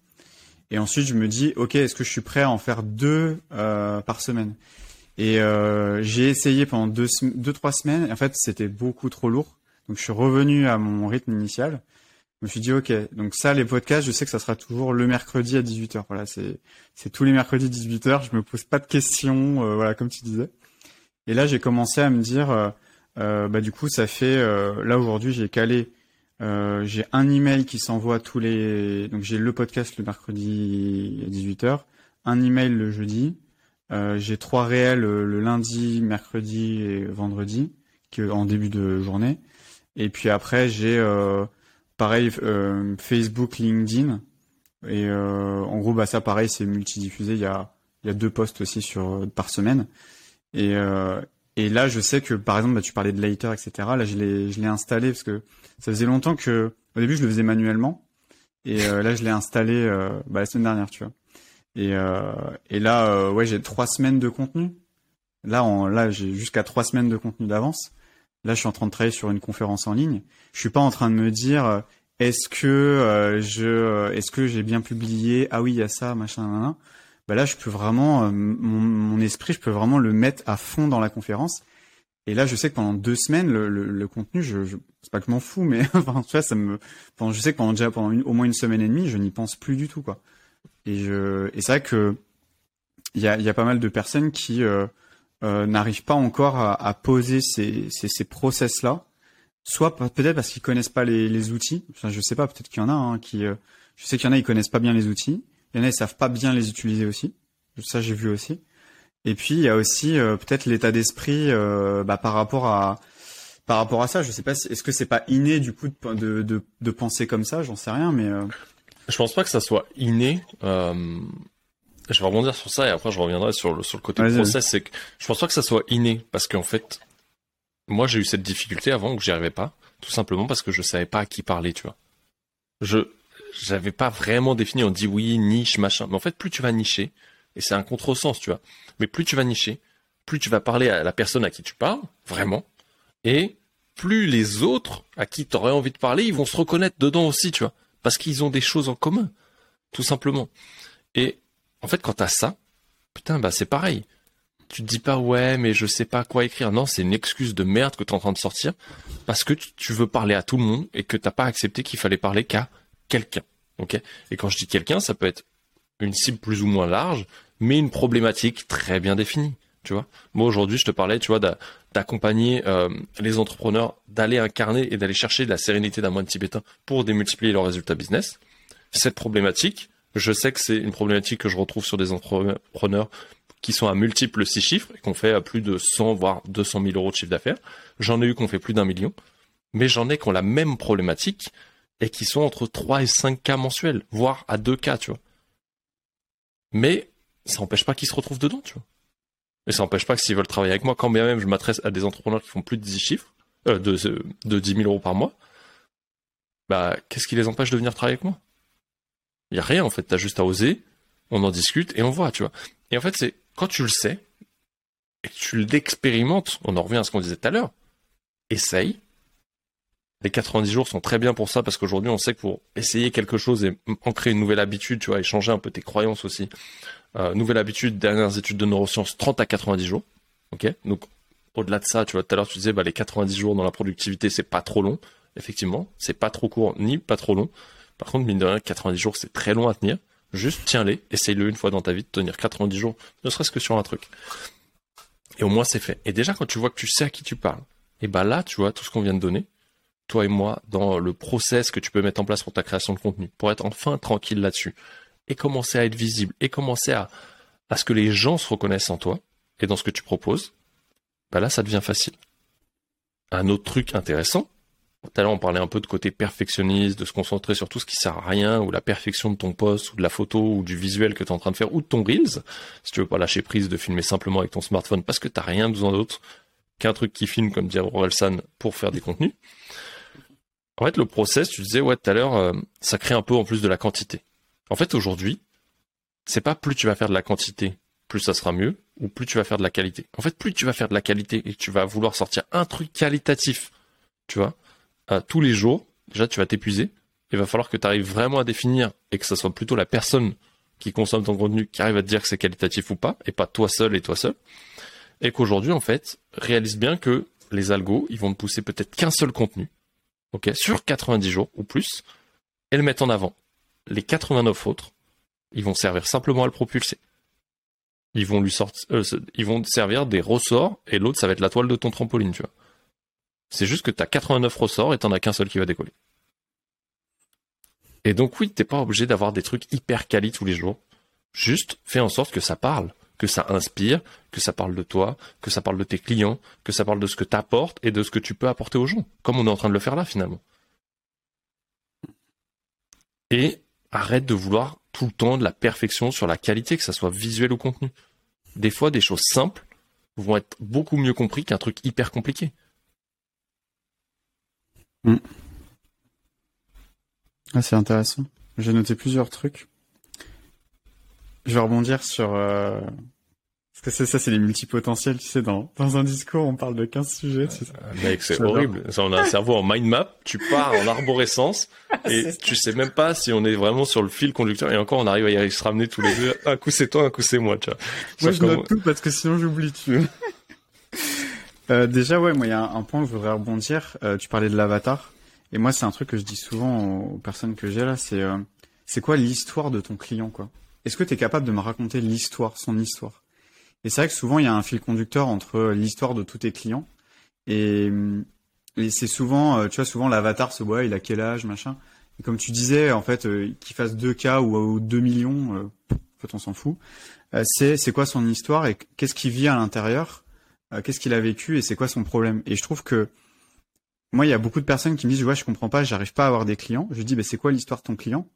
Et ensuite je me dis ok est-ce que je suis prêt à en faire deux par semaine? Et euh, j'ai essayé pendant deux, trois semaines. En fait, c'était beaucoup trop lourd. Donc, je suis revenu à mon rythme initial. Je me suis dit, OK, donc ça, les podcasts, je sais que ça sera toujours le mercredi à 18h. Voilà, c'est, c'est tous les mercredis 18h. Je me pose pas de questions, euh, voilà, comme tu disais. Et là, j'ai commencé à me dire, euh, euh bah, du coup, ça fait, euh, là, aujourd'hui, j'ai calé, j'ai un email qui s'envoie tous les, donc j'ai le podcast le mercredi à 18h, un email le jeudi, j'ai trois réels le lundi, mercredi et vendredi, en début de journée. Et puis après, j'ai euh, pareil Facebook, LinkedIn. Et en gros, bah ça, pareil, c'est multidiffusé. Il y a, il y a deux posts aussi sur par semaine. Et, et là, je sais que par exemple, bah, tu parlais de Later, etc. Là, je l'ai, je l'ai installé parce que ça faisait longtemps que, au début, je le faisais manuellement. Et là, je l'ai installé bah, la semaine dernière, tu vois. Et, euh, et là, euh, ouais, j'ai trois semaines de contenu. Là, en, là, j'ai jusqu'à trois semaines de contenu d'avance. Là, je suis en train de travailler sur une conférence en ligne. Je suis pas en train de me dire euh, est-ce que euh, je, est-ce que j'ai bien publié? Ah oui, il y a ça, machin, machin. Bah là, je peux vraiment, mon, mon, esprit, je peux vraiment le mettre à fond dans la conférence. Et là, je sais que pendant deux semaines, le, le, le contenu, je, je c'est pas que je m'en fous, mais enfin, tu vois, ça me, pendant, je sais que pendant déjà pendant au moins une semaine et demie, je n'y pense plus du tout, quoi. Et, je, et c'est vrai que il y a, y a, pas mal de personnes qui euh, euh, n'arrivent pas encore à, à poser ces, ces, ces process-là, soit peut-être parce qu'ils connaissent pas les, les outils. Enfin, je sais pas, peut-être qu'il y en a hein, qui, euh, je sais qu'il y en a ils connaissent pas bien les outils. Il y en a ils savent pas bien les utiliser aussi. Ça j'ai vu aussi. Et puis il y a aussi euh, peut-être l'état d'esprit euh, bah, par rapport à par rapport à ça. Je sais pas, est-ce que c'est pas inné du coup de, de, de, penser comme ça? J'en sais rien, mais
je pense pas que ça soit inné. Je vais rebondir sur ça et après je reviendrai sur le, sur le côté process. C'est que je pense pas que ça soit inné parce qu'en fait, moi j'ai eu cette difficulté avant que j'y arrivais pas, tout simplement parce que je savais pas à qui parler, tu vois. Je j'avais pas vraiment défini. On dit oui niche machin, mais en fait plus tu vas nicher et c'est un contresens, tu vois. Mais plus tu vas nicher, plus tu vas parler à la personne à qui tu parles vraiment et plus les autres à qui tu aurais envie de parler, ils vont se reconnaître dedans aussi, tu vois parce qu'ils ont des choses en commun, tout simplement. Et en fait, quand t'as ça, putain, bah c'est pareil. Tu te dis pas ouais, mais je sais pas quoi écrire. Non, c'est une excuse de merde que t'es en train de sortir parce que tu veux parler à tout le monde et que t'as pas accepté qu'il fallait parler qu'à quelqu'un. Ok? Et quand je dis quelqu'un, ça peut être une cible plus ou moins large, mais une problématique très bien définie. Tu vois? Moi aujourd'hui, je te parlais, tu vois, d'accompagner euh, les entrepreneurs, d'aller incarner et d'aller chercher de la sérénité d'un moine tibétain pour démultiplier leurs résultats business. Cette problématique, je sais que c'est une problématique que je retrouve sur des entrepreneurs qui sont à multiples six chiffres et qu'on fait à plus de 100 voire 200 000 euros de chiffre d'affaires. J'en ai eu qu'on fait plus d'un million, mais j'en ai qui ont la même problématique et qui sont entre 3 et 5 cas mensuels, voire à 2 cas, tu vois. Mais ça n'empêche pas qu'ils se retrouvent dedans, tu vois. Mais ça n'empêche pas que s'ils veulent travailler avec moi, quand bien même je m'adresse à des entrepreneurs qui font plus de 10 chiffres, euh, de, de 10 000 euros par mois, bah, qu'est-ce qui les empêche de venir travailler avec moi? Il y a rien en fait, t'as juste à oser, on en discute et on voit, tu vois. Et en fait, c'est quand tu le sais et que tu l'expérimentes, on en revient à ce qu'on disait tout à l'heure, essaye, Les 90 jours sont très bien pour ça parce qu'aujourd'hui, on sait que pour essayer quelque chose et ancrer une nouvelle habitude, tu vois, et changer un peu tes croyances aussi. Euh, nouvelle habitude, dernières études de neurosciences, 30 à 90 jours. Ok, donc au-delà de ça, tu vois, tout à l'heure tu disais, bah, les 90 jours dans la productivité, c'est pas trop long. Effectivement, c'est pas trop court ni pas trop long. Par contre, mine de rien, 90 jours, c'est très long à tenir. Juste tiens-les, essaye-le une fois dans ta vie de tenir 90 jours, ne serait-ce que sur un truc. Et au moins c'est fait. Et déjà quand tu vois que tu sais à qui tu parles, et bah là, tu vois, tout ce qu'on vient de donner, toi et moi, dans le process que tu peux mettre en place pour ta création de contenu, pour être enfin tranquille là-dessus, et commencer à être visible, et commencer à, ce que les gens se reconnaissent en toi, et dans ce que tu proposes, bah là, ça devient facile. Un autre truc intéressant, tout à l'heure on parlait un peu de côté perfectionniste, de se concentrer sur tout ce qui sert à rien, ou la perfection de ton poste, ou de la photo, ou du visuel que tu es en train de faire, ou de ton Reels, si tu veux pas lâcher prise de filmer simplement avec ton smartphone parce que t'as rien besoin d'autre qu'un truc qui filme, comme dit Orelsan, pour faire des contenus. En fait, le process, tu disais, ouais, tout à l'heure, euh, ça crée un peu en plus de la quantité. En fait, aujourd'hui, c'est pas plus tu vas faire de la quantité, plus ça sera mieux, ou plus tu vas faire de la qualité. En fait, plus tu vas faire de la qualité et que tu vas vouloir sortir un truc qualitatif, tu vois, tous les jours, déjà tu vas t'épuiser. Il va falloir que tu arrives vraiment à définir et que ce soit plutôt la personne qui consomme ton contenu qui arrive à te dire que c'est qualitatif ou pas, et pas toi seul et toi seul. Et qu'aujourd'hui, en fait, réalise bien que les algos, ils vont te pousser peut-être qu'un seul contenu, ok, sur 90 jours ou plus, et le mettre en avant. Les 89 autres, ils vont servir simplement à le propulser. Ils vont lui sortir, euh, ils vont servir des ressorts, et l'autre, ça va être la toile de ton trampoline, tu vois. C'est juste que tu as 89 ressorts et t'en as qu'un seul qui va décoller. Et donc oui, t'es pas obligé d'avoir des trucs hyper quali tous les jours. Juste fais en sorte que ça parle, que ça inspire, que ça parle de toi, que ça parle de tes clients, que ça parle de ce que t'apportes et de ce que tu peux apporter aux gens, comme on est en train de le faire là finalement. Et arrête de vouloir tout le temps de la perfection sur la qualité, que ça soit visuel ou contenu. Des fois, des choses simples vont être beaucoup mieux compris qu'un truc hyper compliqué.
Mm. Ah, c'est intéressant. J'ai noté plusieurs trucs. Je vais rebondir sur... Euh... Parce que c'est ça, c'est les multipotentiels, tu sais, dans, dans un discours, on parle de 15 sujets.
Euh, mec, c'est horrible. Ça, on a un cerveau en mind map, tu pars en arborescence, et tu sais même pas si on est vraiment sur le fil conducteur, et encore, on arrive à y se ramener tous les deux. Un coup c'est toi, un coup c'est moi, tu vois.
Moi, je note tout parce que sinon j'oublie, tu euh, déjà, ouais, moi, il y a un, point que je voudrais rebondir. Euh, tu parlais de l'avatar. Et moi, c'est un truc que je dis souvent aux, personnes que j'ai là, c'est euh, c'est quoi l'histoire de ton client, quoi? Est-ce que tu es capable de me raconter l'histoire, son histoire? Et c'est vrai que souvent, il y a un fil conducteur entre l'histoire de tous tes clients et, et c'est souvent, tu vois, souvent l'avatar se voit, il a quel âge, machin. Et comme tu disais, en fait, qu'il fasse 2K ou, ou 2 millions, peut on s'en fout. c'est c'est quoi son histoire et qu'est-ce qui vit à l'intérieur euh, qu'est-ce qu'il a vécu et c'est quoi son problème? Et je trouve que moi, il y a beaucoup de personnes qui me disent, ouais, je comprends pas, j'arrive pas à avoir des clients. Je dis, bah, c'est quoi l'histoire de ton client?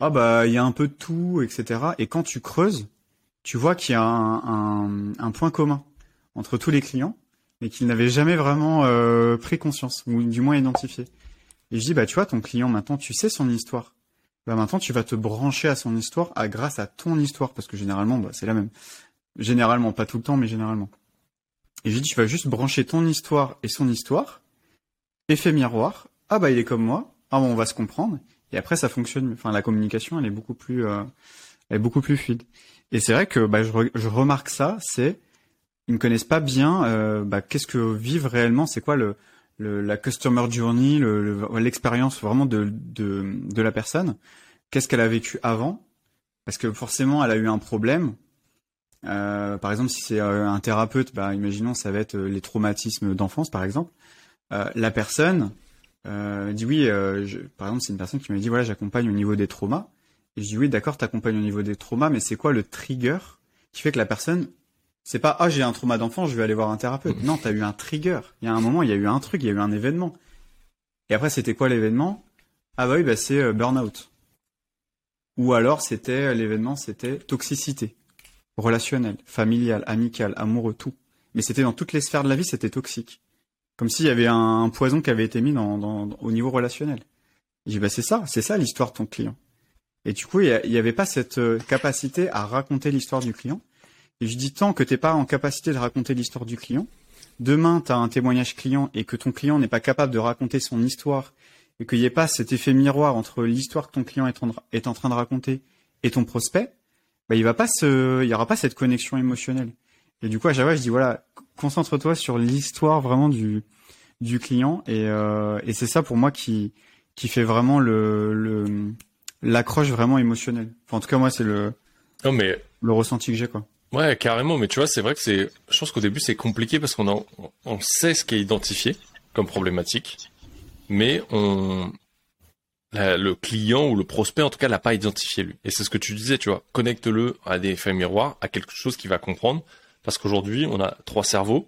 Ah bah, il y a un peu de tout, etc. Et quand tu creuses, tu vois qu'il y a un, point commun entre tous les clients, mais qu'ils n'avaient jamais vraiment euh, pris conscience ou du moins identifié. Et je dis, bah, tu vois, ton client maintenant, tu sais son histoire. Bah maintenant, tu vas te brancher à son histoire, à grâce à ton histoire, parce que généralement, bah, c'est la même. Généralement, pas tout le temps, mais généralement. Et j'ai dit, tu vas juste brancher ton histoire et son histoire. Effet miroir. Ah bah il est comme moi. Ah bon, on va se comprendre. Et après ça fonctionne. Enfin la communication elle est beaucoup plus, euh, elle est beaucoup plus fluide. Et c'est vrai que bah, je, je remarque ça. C'est ils ne connaissent pas bien euh, bah, qu'est-ce que vivent réellement. C'est quoi le, le, la customer journey, l'expérience le, vraiment de, de, de la personne. Qu'est-ce qu'elle a vécu avant? Parce que forcément elle a eu un problème euh, par exemple, si c'est euh, un thérapeute, bah, imaginons ça va être euh, les traumatismes d'enfance, par exemple. la personne dit oui. Je, par exemple, c'est une personne qui m'a dit voilà, j'accompagne au niveau des traumas. Et je dis oui, d'accord, t'accompagnes au niveau des traumas, mais c'est quoi le trigger qui fait que la personne c'est pas ah j'ai un trauma d'enfant, je vais aller voir un thérapeute. Non, t'as eu un trigger. Il y a un moment, il y a eu un truc, il y a eu un événement. Et après, c'était quoi l'événement? Ah bah oui, bah c'est burn-out. Ou alors c'était l'événement, c'était toxicité relationnel, familial, amical, amoureux, tout. Mais c'était dans toutes les sphères de la vie, c'était toxique. Comme s'il y avait un, poison qui avait été mis dans, au niveau relationnel. Je dis, bah c'est ça, c'est ça l'histoire de ton client. Et du coup, il n'y avait pas cette euh, capacité à raconter l'histoire du client. Et je dis, tant que t'es pas en capacité de raconter l'histoire du client, demain, tu as un témoignage client et que ton client n'est pas capable de raconter son histoire et qu'il n'y ait pas cet effet miroir entre l'histoire que ton client est en, est en train de raconter et ton prospect, bah, il va pas se, il y aura pas cette connexion émotionnelle. Et du coup, à chaque fois, je dis voilà, concentre-toi sur l'histoire vraiment du du client et, euh, et c'est ça pour moi qui qui fait vraiment le le l'accroche vraiment émotionnelle. Enfin, en tout cas, moi, c'est le
non mais
le ressenti que j'ai quoi.
Ouais, carrément. Mais tu vois, c'est vrai que c'est. Je pense qu'au début, c'est compliqué parce qu'on on sait ce qui est identifié comme problématique, mais on le client ou le prospect en tout cas l'a pas identifié lui. Et c'est ce que tu disais, tu vois, connecte-le à des faits miroirs, à quelque chose qu'il va comprendre, parce qu'aujourd'hui on a trois cerveaux.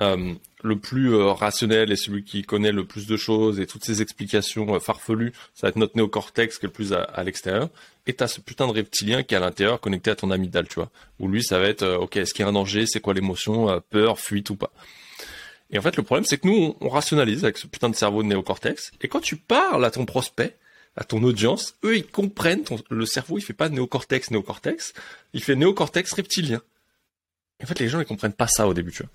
Euh, le plus euh, rationnel et celui qui connaît le plus de choses et toutes ces explications euh, farfelues, ça va être notre néocortex qui est le plus à, l'extérieur. Et t'as ce putain de reptilien qui est à l'intérieur connecté à ton amygdale, tu vois. Où lui, ça va être, ok, est-ce qu'il y a un danger, c'est quoi l'émotion, peur, fuite ou pas? Et en fait, le problème, c'est que nous, on, rationalise avec ce putain de cerveau de néocortex. Et quand tu parles à ton prospect, à ton audience, eux, ils comprennent. le cerveau, il fait pas néocortex, néocortex. Il fait néocortex reptilien. En fait, les gens, ils comprennent pas ça au début, tu vois.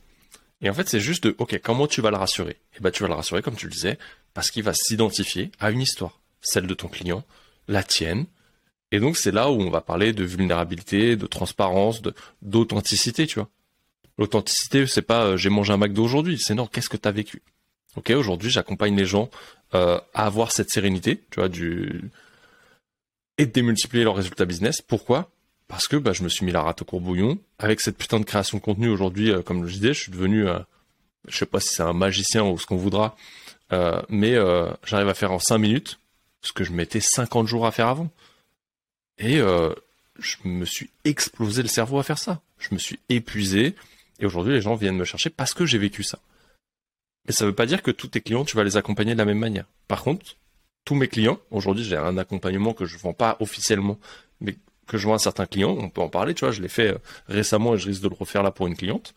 Et en fait, c'est juste de, ok, comment tu vas le rassurer? Eh ben, tu vas le rassurer, comme tu le disais, parce qu'il va s'identifier à une histoire, celle de ton client, la tienne. Et donc, c'est là où on va parler de vulnérabilité, de transparence, d'authenticité, tu vois. L'authenticité, c'est pas euh, j'ai mangé un McDo aujourd'hui, c'est non, qu'est-ce que tu as vécu? Ok, aujourd'hui, j'accompagne les gens euh, à avoir cette sérénité, tu vois, du et de démultiplier leurs résultats business. Pourquoi? Parce que bah, je me suis mis la rate au courbouillon. Avec cette putain de création de contenu aujourd'hui, euh, comme je disais, je suis devenu, je sais pas si c'est un magicien ou ce qu'on voudra, mais j'arrive à faire en 5 minutes ce que je mettais 50 jours à faire avant. Et je me suis explosé le cerveau à faire ça. Je me suis épuisé. Et aujourd'hui, les gens viennent me chercher parce que j'ai vécu ça. Mais ça ne veut pas dire que tous tes clients, tu vas les accompagner de la même manière. Par contre, tous mes clients, aujourd'hui, j'ai un accompagnement que je vends pas officiellement, mais que je vends à certains clients, on peut en parler, tu vois, je l'ai fait euh, récemment et je risque de le refaire là pour une cliente,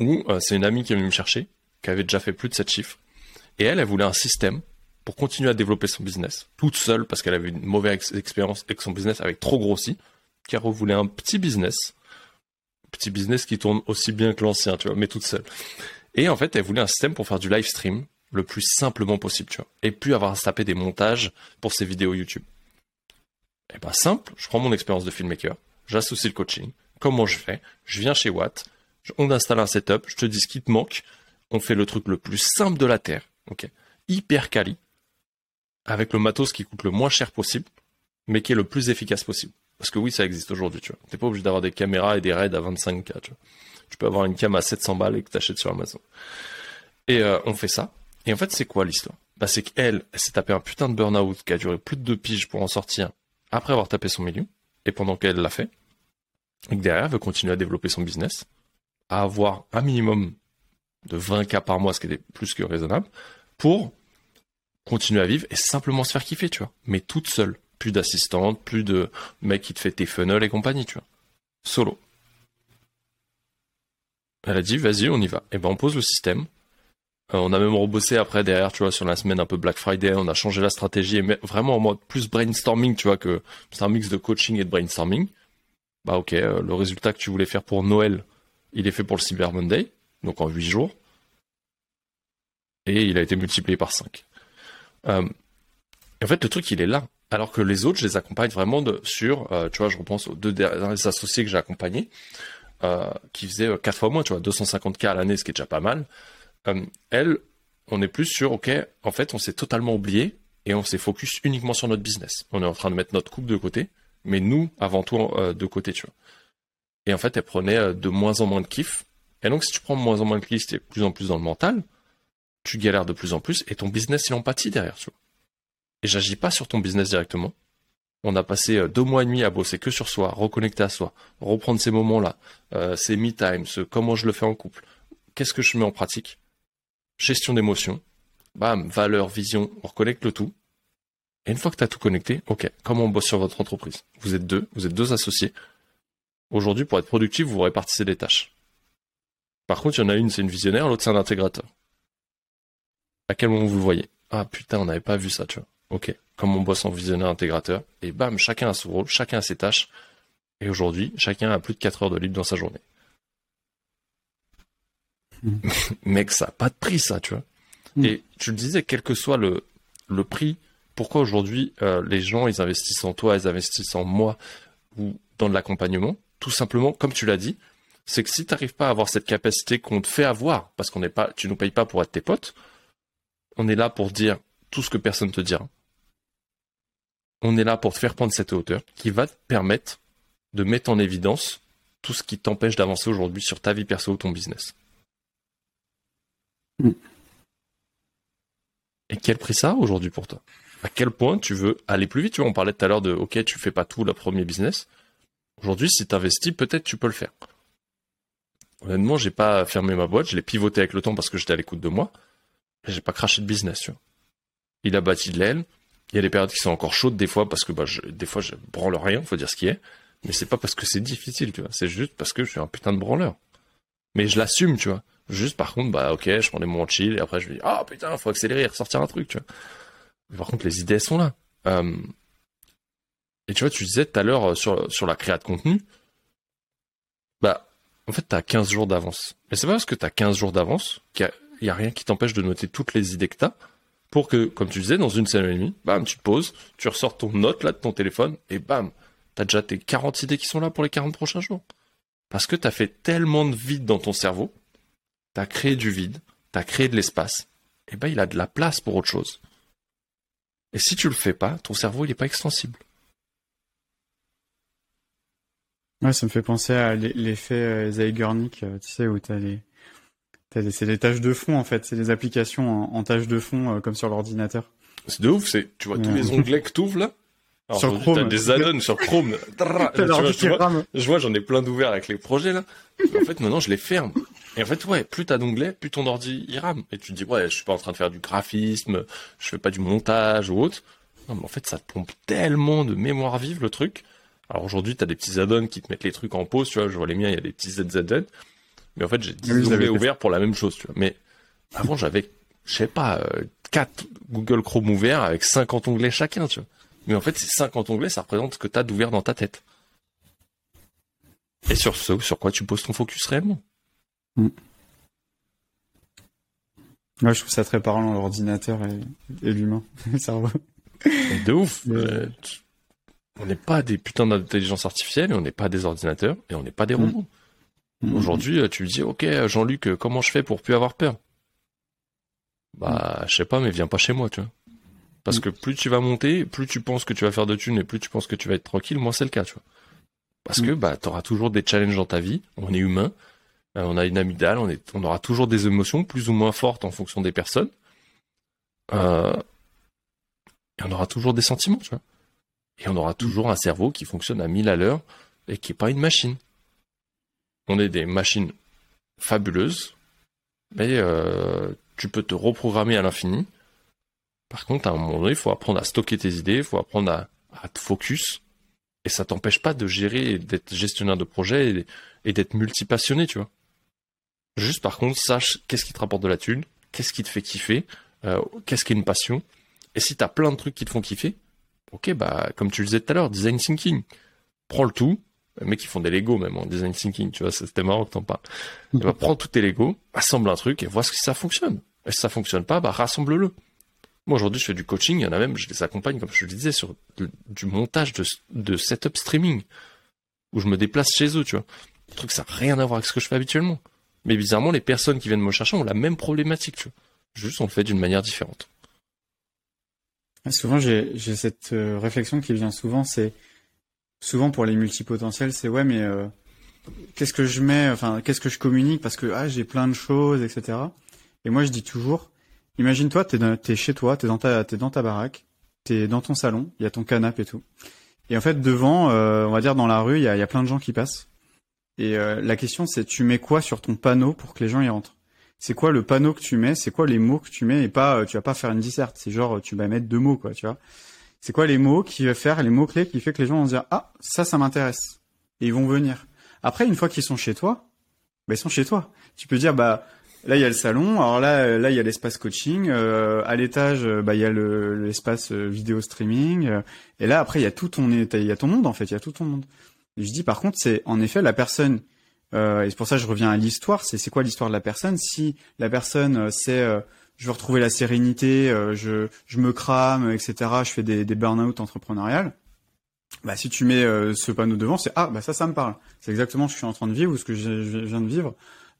où euh, c'est une amie qui est venue me chercher, qui avait déjà fait plus de 7 chiffres, et elle, elle voulait un système pour continuer à développer son business, toute seule, parce qu'elle avait une mauvaise expérience et que son business avait trop grossi, car elle voulait un petit business petit business qui tourne aussi bien que l'ancien, tu vois, mais toute seule. Et en fait, elle voulait un système pour faire du live stream le plus simplement possible, tu vois, et plus avoir à se taper des montages pour ses vidéos YouTube. Et eh ben simple, je prends mon expérience de filmmaker, j'associe le coaching, comment je fais, je viens chez Watt, on installe un setup, je te dis ce qui te manque, on fait le truc le plus simple de la terre, ok, hyper quali, avec le matos qui coûte le moins cher possible, mais qui est le plus efficace possible. Parce que oui, ça existe aujourd'hui, tu vois. T'es pas obligé d'avoir des caméras et des raids à 25K, tu vois. Tu peux avoir une cam à 700 balles et que t'achètes sur Amazon. Et euh, on fait ça. Et en fait, c'est quoi l'histoire? Bah, c'est qu'elle, elle, s'est tapé un putain de burn-out qui a duré plus de deux piges pour en sortir après avoir tapé son milieu. Et pendant qu'elle l'a fait, et que derrière, elle veut continuer à développer son business, à avoir un minimum de 20K par mois, ce qui est plus que raisonnable, pour continuer à vivre et simplement se faire kiffer, tu vois. Mais toute seule plus d'assistante, plus de mec qui te fait tes funnels et compagnie, tu vois. Solo. Elle a dit, vas-y, on y va. Et ben, on pose le système. Euh, on a même rebossé après derrière, tu vois, sur la semaine un peu Black Friday. On a changé la stratégie, mais vraiment en mode plus brainstorming, tu vois, que c'est un mix de coaching et de brainstorming. Bah, ok, euh, le résultat que tu voulais faire pour Noël, il est fait pour le Cyber Monday, donc en 8 jours. Et il a été multiplié par 5. Euh, en fait, le truc, il est là. Alors que les autres, je les accompagne vraiment sur, euh, tu vois, je repense aux deux derniers associés que j'ai accompagnés, euh, qui faisaient 4 euh, fois moins, tu vois, 250K à l'année, ce qui est déjà pas mal. elle, on est plus sur, ok, en fait, on s'est totalement oublié et on s'est focus uniquement sur notre business. On est en train de mettre notre coupe de côté, mais nous, avant tout, de côté, tu vois. Et en fait, elle prenait de moins en moins de kiff. Et donc, si tu prends moins en moins de kiff, tu es de plus en plus dans le mental, tu galères de plus en plus et ton business, il empathie derrière, tu vois et j'agis pas sur ton business directement. On a passé euh, deux mois et demi à bosser que sur soi, reconnecter à soi, reprendre ces moments-là, euh, ces me-time, ce comment je le fais en couple. Qu'est-ce que je mets en pratique? Gestion d'émotions. Bam, valeur, vision, on reconnecte le tout. Et une fois que tu as tout connecté, ok, comment on bosse sur votre entreprise? Vous êtes deux, vous êtes deux associés. Aujourd'hui, pour être productif, vous répartissez des tâches. Par contre, il y en a une, c'est une visionnaire, l'autre, c'est un intégrateur. À quel moment vous le voyez? Ah putain, on n'avait pas vu ça, tu vois. Ok, comme on bosse en visionnaire intégrateur, et bam, chacun a son rôle, chacun a ses tâches, et aujourd'hui, chacun a plus de 4 heures de libre dans sa journée. mm. mec, ça n'a pas de prix, ça, tu vois. Mm. Et tu le disais, quel que soit le, le prix, pourquoi aujourd'hui euh, les gens, ils investissent en toi, ils investissent en moi ou dans de l'accompagnement? Tout simplement, comme tu l'as dit, c'est que si tu n'arrives pas à avoir cette capacité qu'on te fait avoir, parce qu'on n'est pas, tu nous payes pas pour être tes potes, on est là pour dire tout ce que personne te dira. On est là pour te faire prendre cette hauteur qui va te permettre de mettre en évidence tout ce qui t'empêche d'avancer aujourd'hui sur ta vie perso ou ton business. Mm. Et quel prix ça a aujourd'hui pour toi? À quel point tu veux aller plus vite? Tu vois, on parlait tout à l'heure de OK, tu fais pas tout le premier business. Aujourd'hui, si tu investis, peut-être tu peux le faire. Honnêtement, j'ai pas fermé ma boîte, je l'ai pivoté avec le temps parce que j'étais à l'écoute de moi. J'ai pas craché de business, tu vois. Il a bâti de l'aile. Il y a des périodes qui sont encore chaudes des fois parce que bah, des fois je branle rien, faut dire ce qui est. Mais c'est pas parce que c'est difficile, tu vois. C'est juste parce que je suis un putain de branleur. Mais je l'assume, tu vois. Juste par contre, bah ok, je prends des moments chill et après je me dis ah oh, putain, faut accélérer et ressortir un truc, tu vois. Mais par contre, les idées sont là. Euh, et tu vois, tu disais tout à l'heure euh, sur, sur la créa de contenu, bah en fait t'as 15 jours d'avance. Mais c'est pas parce que t'as 15 jours d'avance qu'il y, a rien qui t'empêche de noter toutes les idées que t'as pour que, comme tu disais, dans une semaine et demie, bam, tu te poses, tu ressors ton note là de ton téléphone et bam, t'as déjà tes 40 idées qui sont là pour les 40 prochains jours. Parce que t'as fait tellement de vide dans ton cerveau tu as créé du vide, tu as créé de l'espace, et ben il a de la place pour autre chose. Et si tu le fais pas, ton cerveau il n'est pas extensible.
Ouais, ça me fait penser à l'effet euh, Zeigarnik, euh, tu sais, où tu as les. C'est des tâches de fond en fait, c'est des applications en, tâches de fond euh, comme sur l'ordinateur.
C'est de ouf, c'est tu vois tous les onglets que tu ouvres là sur Chrome. T'as des add-ons sur Chrome. je vois, j'en ai plein d'ouverts avec les projets là. en fait, maintenant, je les ferme. Et en fait, ouais, plus t'as d'onglets, plus ton ordi il rame. Et tu te dis, ouais, je suis pas en train de faire du graphisme, je fais pas du montage ou autre. Non, mais en fait, ça te pompe tellement de mémoire vive le truc. Alors aujourd'hui, t'as des petits add-ons qui te mettent les trucs en pause, tu vois. Je vois les miens, il y a des petits ZZZ. Mais en fait, j'ai 10 onglets ouverts pour la même chose, tu vois. Mais avant, j'avais, je sais pas, euh, 4 Google Chrome ouverts avec 50 onglets chacun, tu vois. Mais en fait, ces 50 onglets, ça représente ce que t'as d'ouvert dans ta tête. Et sur ce, sur quoi tu poses ton focus réellement. Mm.
Ouais, je trouve ça très parlant, l'ordinateur et, l'humain,
De ouf. Euh, on n'est pas des putains d'intelligence artificielle, on n'est pas des ordinateurs, et on n'est pas des mm. robots. Mm. Aujourd'hui, euh, tu me dis, ok, Jean-Luc, euh, comment je fais pour plus avoir peur? Bah, je sais pas, mais viens pas chez moi, tu vois. Parce que plus tu vas monter, plus tu penses que tu vas faire de thunes et plus tu penses que tu vas être tranquille, moins c'est le cas, tu vois. Parce que bah, tu auras toujours des challenges dans ta vie, on est humain, euh, on a une amygdale, on, est, on aura toujours des émotions plus ou moins fortes en fonction des personnes. Euh, et on aura toujours des sentiments, tu vois. Et on aura toujours un cerveau qui fonctionne à 1000 à l'heure et qui n'est pas une machine. On est des machines fabuleuses, mais euh, tu peux te reprogrammer à l'infini. Par contre, à un moment donné, il faut apprendre à stocker tes idées, il faut apprendre à, te focus. Et ça t'empêche pas de gérer, d'être gestionnaire de projet et, et d'être multipassionné, tu vois. Juste par contre, sache qu'est-ce qui te rapporte de la thune, qu'est-ce qui te fait kiffer, euh, qu'est-ce qui est une passion. Et si t'as plein de trucs qui te font kiffer, ok, bah comme tu le disais tout à l'heure, design thinking. Prends le tout. Les mecs qui font des Lego même en design thinking, tu vois, c'était marrant que t'en parles. bah, prends tous tes Lego, assemble un truc et vois si ça fonctionne. Et si ça fonctionne pas, bah rassemble-le. Moi aujourd'hui je fais du coaching, il y en a même, je les accompagne comme je le disais sur du montage de, de setup streaming où je me déplace chez eux, tu vois. Le truc ça n'a rien à voir avec ce que je fais habituellement. Mais bizarrement, les personnes qui viennent me chercher ont la même problématique, tu vois. Juste, on le fait d'une manière différente.
Souvent, j'ai cette euh, réflexion qui vient souvent, c'est souvent pour les multipotentiels, c'est ouais, mais euh, qu'est-ce que je mets, enfin, qu'est-ce que je communique? Parce que ah, j'ai plein de choses, etc. Et moi, je dis toujours, imagine-toi, t'es es chez toi, t'es dans ta, dans ta baraque, t'es dans ton salon, il y a ton canapé et tout. Et en fait, devant, euh, on va dire dans la rue, il y a, plein de gens qui passent. Et euh, la question, c'est tu mets quoi sur ton panneau pour que les gens y rentrent? C'est quoi le panneau que tu mets? C'est quoi les mots que tu mets? Et pas, tu vas pas faire une disserte. C'est genre, tu vas mettre deux mots, quoi, tu vois. C'est quoi les mots qui va faire les mots clés qui fait que les gens vont se dire ah ça, ça m'intéresse. Et ils vont venir. Après, une fois qu'ils sont chez toi, bah, ils sont chez toi. Tu peux dire bah là il y a le salon, alors là là il y a l'espace coaching, euh, à l'étage bah il y a l'espace vidéo streaming. Et là après il y a tout ton il y a ton monde en fait, il y a tout ton monde. Je dis par contre, c'est en effet la personne euh, et c'est pour ça que je reviens à l'histoire. C'est c'est quoi l'histoire de la personne? Si la personne euh, c'est euh, je veux retrouver la sérénité, je je me crame, etc. Je fais des, des burn-out entrepreneuriales. Bah si tu mets ce panneau devant, c'est ah bah ça ça me parle. C'est exactement ce que je suis en train de vivre ou ce que je, viens de vivre.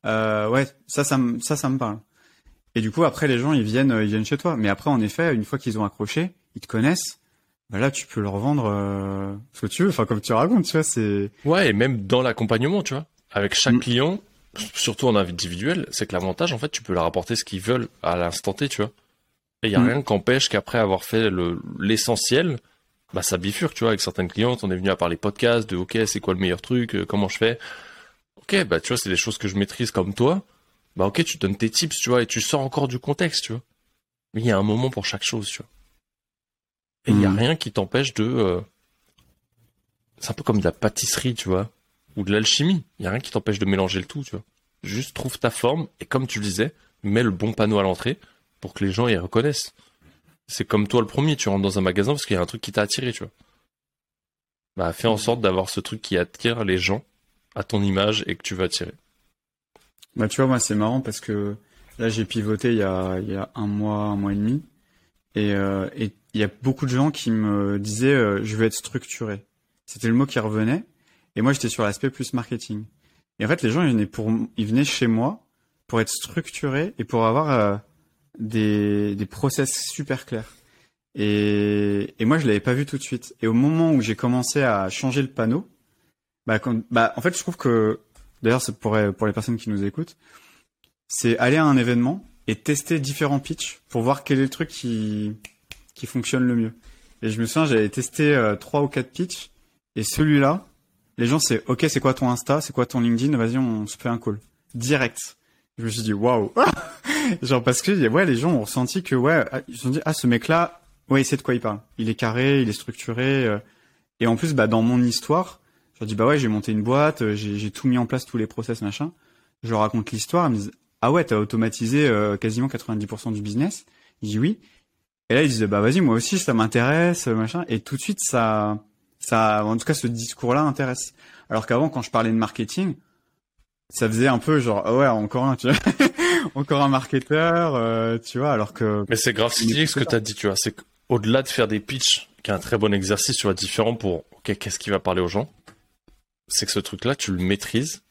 ouais, ça ça me ça ça me parle. Et du coup après les gens ils viennent ils viennent chez toi. Mais après en effet une fois qu'ils ont accroché, ils te connaissent bah là tu peux leur vendre ce que tu veux enfin comme tu racontes tu vois c'est
ouais et même dans l'accompagnement tu vois avec chaque mm. client, surtout en individuel, c'est que l'avantage, en fait, tu peux leur apporter ce qu'ils veulent à l'instant T, tu vois. Et il y a mm. rien qu'empêche qu'après avoir fait l'essentiel, bah ça bifurque, tu vois, avec certaines clientes, on est venu à parler podcast, de ok, c'est quoi le meilleur truc, euh, comment je fais? Ok, bah tu vois, c'est des choses que je maîtrise comme toi. Bah ok, tu donnes tes tips, tu vois, et tu sors encore du contexte, tu vois. Mais il y a un moment pour chaque chose, tu vois. Et il y a mm. rien qui t'empêche de... Euh, c'est un peu comme de la pâtisserie, tu vois ou de l'alchimie. Il y a rien qui t'empêche de mélanger le tout, tu vois. Juste trouve ta forme et comme tu le disais, mets le bon panneau à l'entrée pour que les gens y reconnaissent. C'est comme toi le premier, tu rentres dans un magasin parce qu'il y a un truc qui t'a attiré, tu vois. Bah, fais en sorte d'avoir ce truc qui attire les gens à ton image et que tu veux attirer.
Bah, tu vois, moi, c'est marrant parce que là, j'ai pivoté il y a, il y a un mois, un mois et demi. Et, euh, il y a beaucoup de gens qui me disaient, euh, je veux être structuré. C'était le mot qui revenait. Et moi, j'étais sur l'aspect plus marketing. Et en fait, les gens, ils venaient, pour, ils venaient chez moi pour être structurés et pour avoir euh, des, des process super clairs. Et, et moi, je l'avais pas vu tout de suite. Et au moment où j'ai commencé à changer le panneau, bah, bah, en fait, je trouve que, d'ailleurs, c'est pour, pour les personnes qui nous écoutent, c'est aller à un événement et tester différents pitchs pour voir quel est le truc qui, qui fonctionne le mieux. Et je me souviens, j'avais testé euh, trois ou quatre pitchs et celui-là, les gens c'est ok c'est quoi ton Insta, c'est quoi ton LinkedIn, vas-y on se fait un call. Direct. Je me suis dit waouh, genre parce que ouais les gens ont ressenti que ouais ah, ils se sont dit ah ce mec là ouais il sait de quoi il parle, il est carré, il est structuré euh. et en plus bah dans mon histoire je leur dis bah ouais j'ai monté une boîte, euh, j'ai tout mis en place tous les process machin, je leur raconte l'histoire, ils me disent ah ouais t'as automatisé euh, quasiment 90% du business, je dis oui. Et là ils disent bah vas-y moi aussi ça m'intéresse machin. Et tout de suite ça ça, en tout cas, ce discours-là intéresse. Alors qu'avant, quand je parlais de marketing, ça faisait un peu genre, ah ouais, encore un, tu vois, encore un marketeur, euh, tu vois, alors que.
Mais c'est grave stylé ce que tu as dit, tu vois. C'est qu'au-delà de faire des pitchs, qui est un très bon exercice, tu vois, différent pour, ok, qu'est-ce qui va parler aux gens, c'est que ce truc-là, tu le maîtrises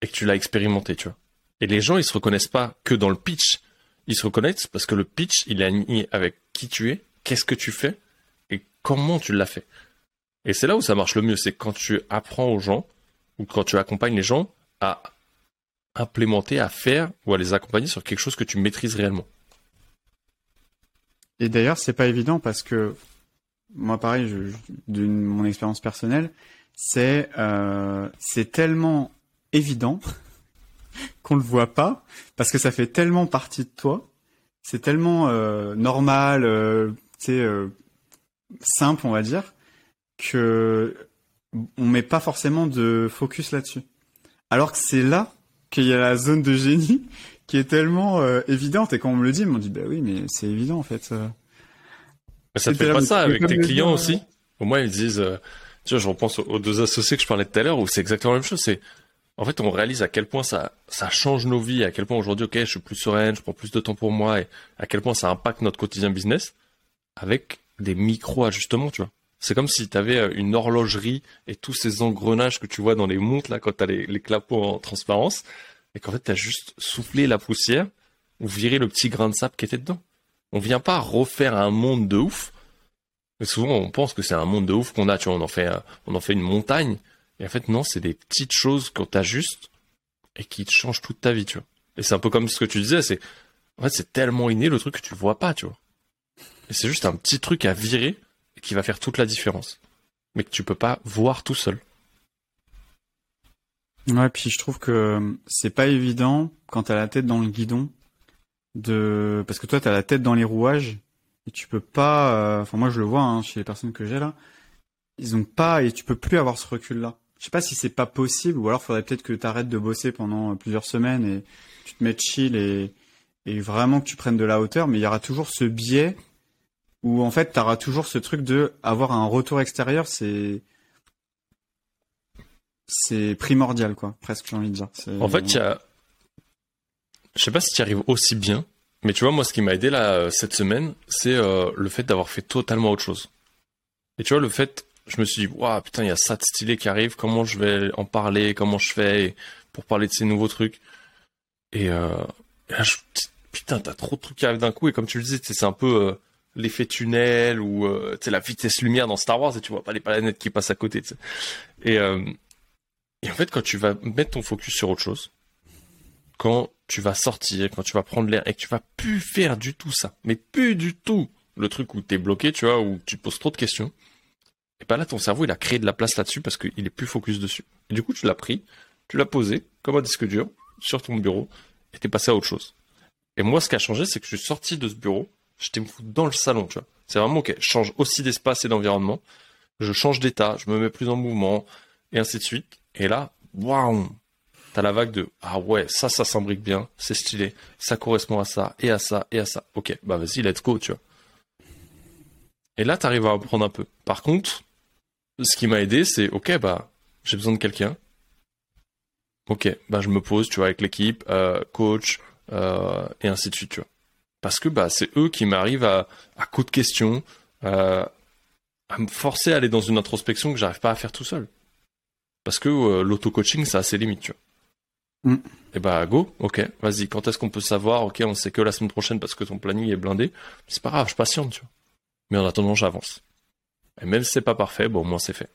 et que tu l'as expérimenté, tu vois. Et les gens, ils se reconnaissent pas que dans le pitch. Ils se reconnaissent parce que le pitch, il est aligné avec qui tu es, qu'est-ce que tu fais et comment tu l'as fait. Et c'est là où ça marche le mieux, c'est quand tu apprends aux gens, ou quand tu accompagnes les gens à implémenter, à faire, ou à les accompagner sur quelque chose que tu maîtrises réellement.
Et d'ailleurs, c'est pas évident parce que moi, pareil, de mon expérience personnelle, c'est euh, c'est tellement évident qu'on le voit pas parce que ça fait tellement partie de toi, c'est tellement euh, normal, euh, euh, simple, on va dire, que on met pas forcément de focus là-dessus. Alors que c'est là qu'il y a la zone de génie qui est tellement euh, évidente et quand on me le dit, on me dit bah oui mais c'est évident en fait.
Mais ça te fait pas ça avec tes clients aussi Au moins ils disent, euh, tu vois, je repense aux deux associés que je parlais tout à l'heure où c'est exactement la même chose. C'est en fait on réalise à quel point ça ça change nos vies, à quel point aujourd'hui ok je suis plus sereine, je prends plus de temps pour moi et à quel point ça impacte notre quotidien business avec des micro ajustements, tu vois. C'est comme si tu avais euh, une horlogerie et tous ces engrenages que tu vois dans les montres là quand tu as les, les clapots en transparence et qu'en fait tu as juste soufflé la poussière ou viré le petit grain de sable qui était dedans. On vient pas refaire un monde de ouf. Mais souvent on pense que c'est un monde de ouf qu'on a, tu vois, on en fait euh, on en fait une montagne et en fait non, c'est des petites choses qu'on t'ajuste et qui te changent toute ta vie, tu vois. Et c'est un peu comme ce que tu disais, c'est en fait c'est tellement inné le truc que tu vois pas, tu vois. Et c'est juste un petit truc à virer qui va faire toute la différence, mais que tu peux pas voir tout seul.
Ouais, puis je trouve que c'est pas évident quand t'as la tête dans le guidon de parce que toi t'as la tête dans les rouages et tu peux pas euh, enfin moi je le vois hein, chez les personnes que j'ai là ils ont pas et tu peux plus avoir ce recul là je sais pas si c'est pas possible ou alors faudrait peut-être que tu arrêtes de bosser pendant plusieurs semaines et tu te mets chill et vraiment que tu prennes de la hauteur mais il y aura toujours ce biais où en fait tu auras toujours ce truc de avoir un retour extérieur, c'est c'est primordial, quoi, presque, j'ai envie de dire.
En fait, il y a, je sais pas si tu arrives aussi bien, mais tu vois, moi, ce qui m'a aidé là cette semaine, c'est euh, le fait d'avoir fait totalement autre chose. Et tu vois, le fait, je me suis dit, waouh, putain, il y a ça de stylé qui arrive. Comment je vais en parler Comment je fais pour parler de ces nouveaux trucs Et, euh, là, je, putain, t'as trop de trucs qui arrivent d'un coup. Et comme tu le disais, c'est un peu euh, l'effet tunnel ou euh, la vitesse lumière dans Star Wars et tu vois pas les planètes qui passent à côté. Et, et en fait, quand tu vas mettre ton focus sur autre chose, quand tu vas sortir, quand tu vas prendre l'air et que tu vas plus faire du tout ça, mais plus du tout le truc où t'es bloqué, tu vois, où tu te poses trop de questions, et ben là ton cerveau il a créé de la place là-dessus parce qu'il est plus focus dessus. Et du coup tu l'as pris, tu l'as posé comme un disque dur sur ton bureau et t'es passé à autre chose. Et moi ce qui a changé c'est que je suis sorti de ce bureau, j'étais me foutre dans le salon, tu vois. C'est vraiment ok, je change aussi d'espace et d'environnement, je change d'état, je me mets plus en mouvement et ainsi de suite. Et là, waouh, t'as la vague de ah ouais ça ça s'imbrique bien c'est stylé ça correspond à ça et à ça et à ça. Ok bah vas-y let's go tu vois. Et là t'arrives à apprendre un peu. Par contre ce qui m'a aidé c'est ok bah j'ai besoin de quelqu'un. Ok bah je me pose tu vois avec l'équipe euh, coach euh, et ainsi de suite tu vois parce que bah c'est eux qui m'arrivent à à coup de questions euh, à me forcer à aller dans une introspection que j'arrive pas à faire tout seul parce que l'auto-coaching ça a ses limites tu vois Mm. Et eh bah go, ok, vas-y, quand est-ce qu'on peut savoir, ok, on sait que la semaine prochaine parce que ton planning est blindé, c'est pas grave, je patiente, tu vois. Mais en attendant, j'avance. Et même si c'est pas parfait, bon, au moins c'est fait.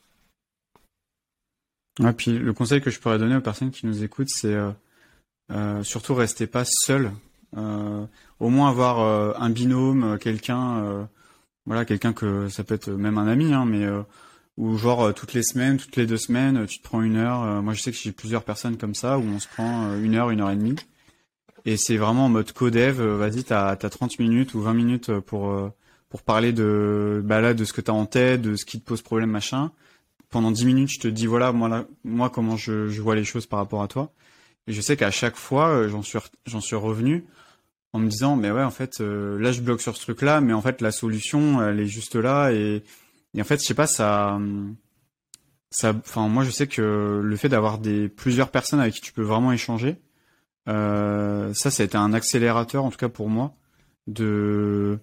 Et puis le conseil que je pourrais donner aux personnes qui nous écoutent, c'est euh, euh, surtout restez pas seul. Euh, au moins avoir un binôme, quelqu'un, voilà, quelqu'un que ça peut être même un ami, hein, mais ou genre euh, toutes les semaines, toutes les deux semaines, tu te prends une heure. Euh, moi, je sais que j'ai plusieurs personnes comme ça où on se prend euh, une heure, une heure et demie. Et c'est vraiment en mode codev. Vas-y, t'as as 30 minutes ou 20 minutes pour parler de bah de ce que t'as en tête, de ce qui te pose problème, machin. Pendant 10 minutes, je te dis voilà moi comment je vois les choses par rapport à toi. Et je sais qu'à chaque fois, j'en suis j'en suis revenu en me disant mais ouais en fait là je bloque sur ce truc là, mais en fait la solution elle est juste là et en fait, je sais pas, ça, enfin, moi, je sais que le fait d'avoir des plusieurs personnes avec qui tu peux vraiment échanger, euh, ça, ça a été un accélérateur, en tout cas pour moi, de,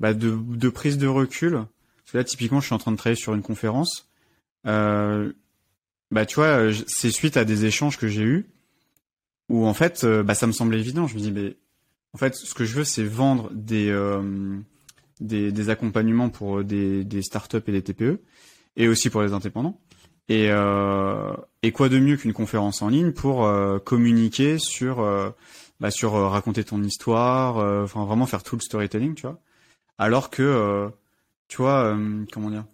bah, de, de prise de recul. Parce que là, typiquement, je suis en train de travailler sur une conférence. Euh, bah, tu vois, c'est suite à des échanges que j'ai eus où en fait, euh, bah, ça me semblait évident. Je me dis, mais en fait, ce que je veux, c'est vendre des euh, des, accompagnements pour des, des startups et des TPE, et aussi pour les indépendants. Et, euh, et quoi de mieux qu'une conférence en ligne pour euh, communiquer sur, euh, bah, sur raconter ton histoire, enfin vraiment faire tout le storytelling, tu vois. Alors que, tu vois, comment dire,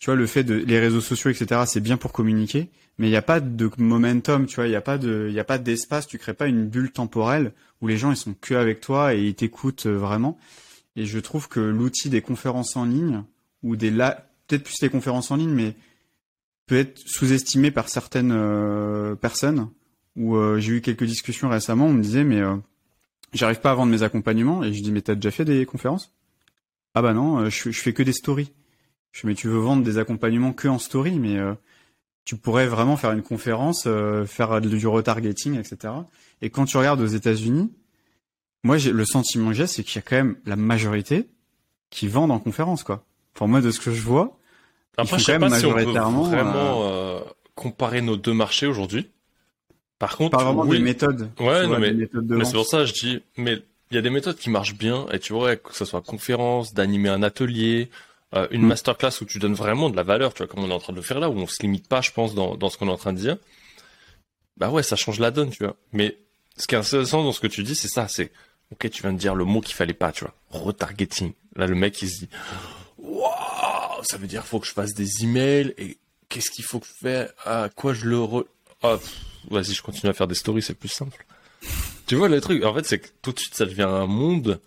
tu vois, le fait de les réseaux sociaux, etc., c'est bien pour communiquer, mais il n'y a pas de momentum, tu vois, il n'y a pas de, il a pas d'espace, tu crées pas une bulle temporelle où les gens ils sont que avec toi et ils t'écoutent vraiment. Et je trouve que l'outil des conférences en ligne, ou des la... peut-être plus les conférences en ligne, mais peut être sous-estimé par certaines euh, personnes. Où euh, j'ai eu quelques discussions récemment, on me disait mais euh, j'arrive pas à vendre mes accompagnements et je dis mais t'as déjà fait des conférences? Ah bah non, je fais que des stories. Je dis mais tu veux vendre des accompagnements que en story, mais tu pourrais vraiment faire une conférence, faire du retargeting, etc. Et quand tu regardes aux États-Unis, moi, j'ai, le sentiment que j'ai, c'est qu'il y a quand même la majorité qui vendent en conférence, quoi. Pour moi, de ce que je vois,
Après, je sais pas si on peut vraiment euh, comparer nos deux marchés aujourd'hui. Par contre,
pas vraiment des méthodes.
Ouais, non, mais, mais c'est pour ça que je dis, mais il y a des méthodes qui marchent bien, et tu vois, que ce soit conférence, d'animer un atelier, euh, une mm. masterclass où tu donnes vraiment de la valeur, tu vois, comme on est en train de le faire là, où on se limite pas, je pense, dans, dans ce qu'on est en train de dire. Bah ouais, ça change la donne, tu vois. Mais ce qui est intéressant dans ce que tu dis, c'est ça, c'est Ok, tu viens de dire le mot qu'il fallait pas, tu vois. Retargeting. Là, le mec, il se dit, waouh, ça veut dire faut que je fasse des emails et qu'est-ce qu'il faut que je fasse À quoi je le re... Ah, vas-y, je continue à faire des stories, c'est plus simple. tu vois, le truc, en fait, c'est que tout de suite, ça devient un monde.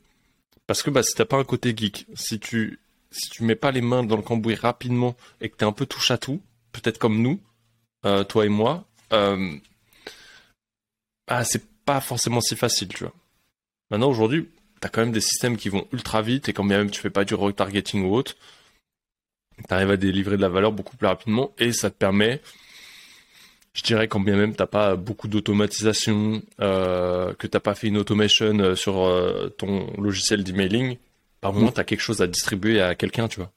Parce que, bah, si t'as pas un côté geek, si tu, si tu mets pas les mains dans le cambouis rapidement et que t'es un peu touche à tout, peut-être comme nous, euh, toi et moi, bah, c'est pas forcément si facile, tu vois. Maintenant, aujourd'hui, tu as quand même des systèmes qui vont ultra vite et quand même tu fais pas du retargeting ou autre, tu arrives à délivrer de la valeur beaucoup plus rapidement et ça te permet je dirais quand bien même t'as pas beaucoup d'automatisation, euh, que t'as pas fait une automation euh, sur ton logiciel d'emailing, par moins tu as quelque chose à distribuer à quelqu'un, tu vois.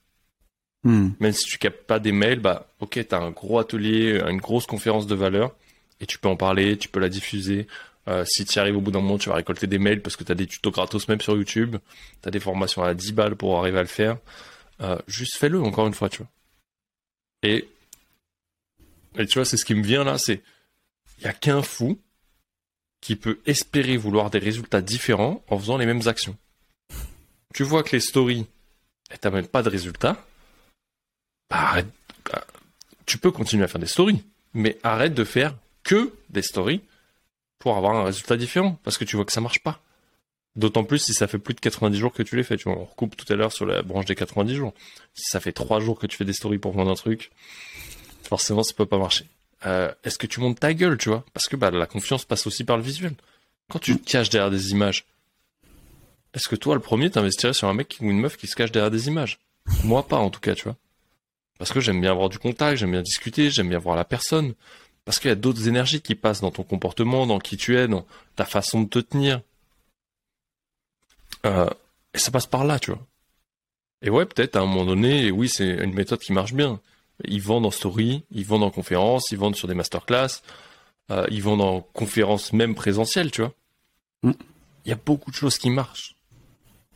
Hmm. Même si tu captes pas des mails, bah ok, t'as un gros atelier, une grosse conférence de valeur, et tu peux en parler, tu peux la diffuser. Euh, si tu arrives au bout d'un moment, tu vas récolter des mails parce que tu as des tutos gratos même sur YouTube, tu as des formations à 10 balles pour arriver à le faire. Euh, juste fais-le encore une fois, tu vois. Et, et tu vois, c'est ce qui me vient là, c'est il y a qu'un fou qui peut espérer vouloir des résultats différents en faisant les mêmes actions. Tu vois que les stories, elles t'amènent pas de résultats, bah arrête. Bah, tu peux continuer à faire des stories, mais arrête de faire que des stories pour avoir un résultat différent, parce que tu vois que ça marche pas. D'autant plus si ça fait plus de 90 jours que tu les fais. Tu vois, on recoupe tout à l'heure sur la branche des 90 jours. Si ça fait 3 jours que tu fais des stories pour vendre un truc, forcément ça peut pas marcher. Euh, est-ce que tu montes ta gueule, tu vois? Parce que bah, la confiance passe aussi par le visuel. Quand tu te caches derrière des images, est-ce que toi, le premier, t'investirais sur un mec ou une meuf qui se cache derrière des images? Moi, pas en tout cas, tu vois. Parce que j'aime bien avoir du contact, j'aime bien discuter, j'aime bien voir la personne. Parce qu'il y a d'autres énergies qui passent dans ton comportement, dans qui tu es, dans ta façon de te tenir. Euh, et ça passe par là, tu vois. Et ouais, peut-être à un moment donné, oui, c'est une méthode qui marche bien. Ils vendent en story, ils vendent en conférence, ils vendent sur des masterclass, euh, ils vendent en conférence même présentielle, tu vois. Mm. Il y a beaucoup de choses qui marchent.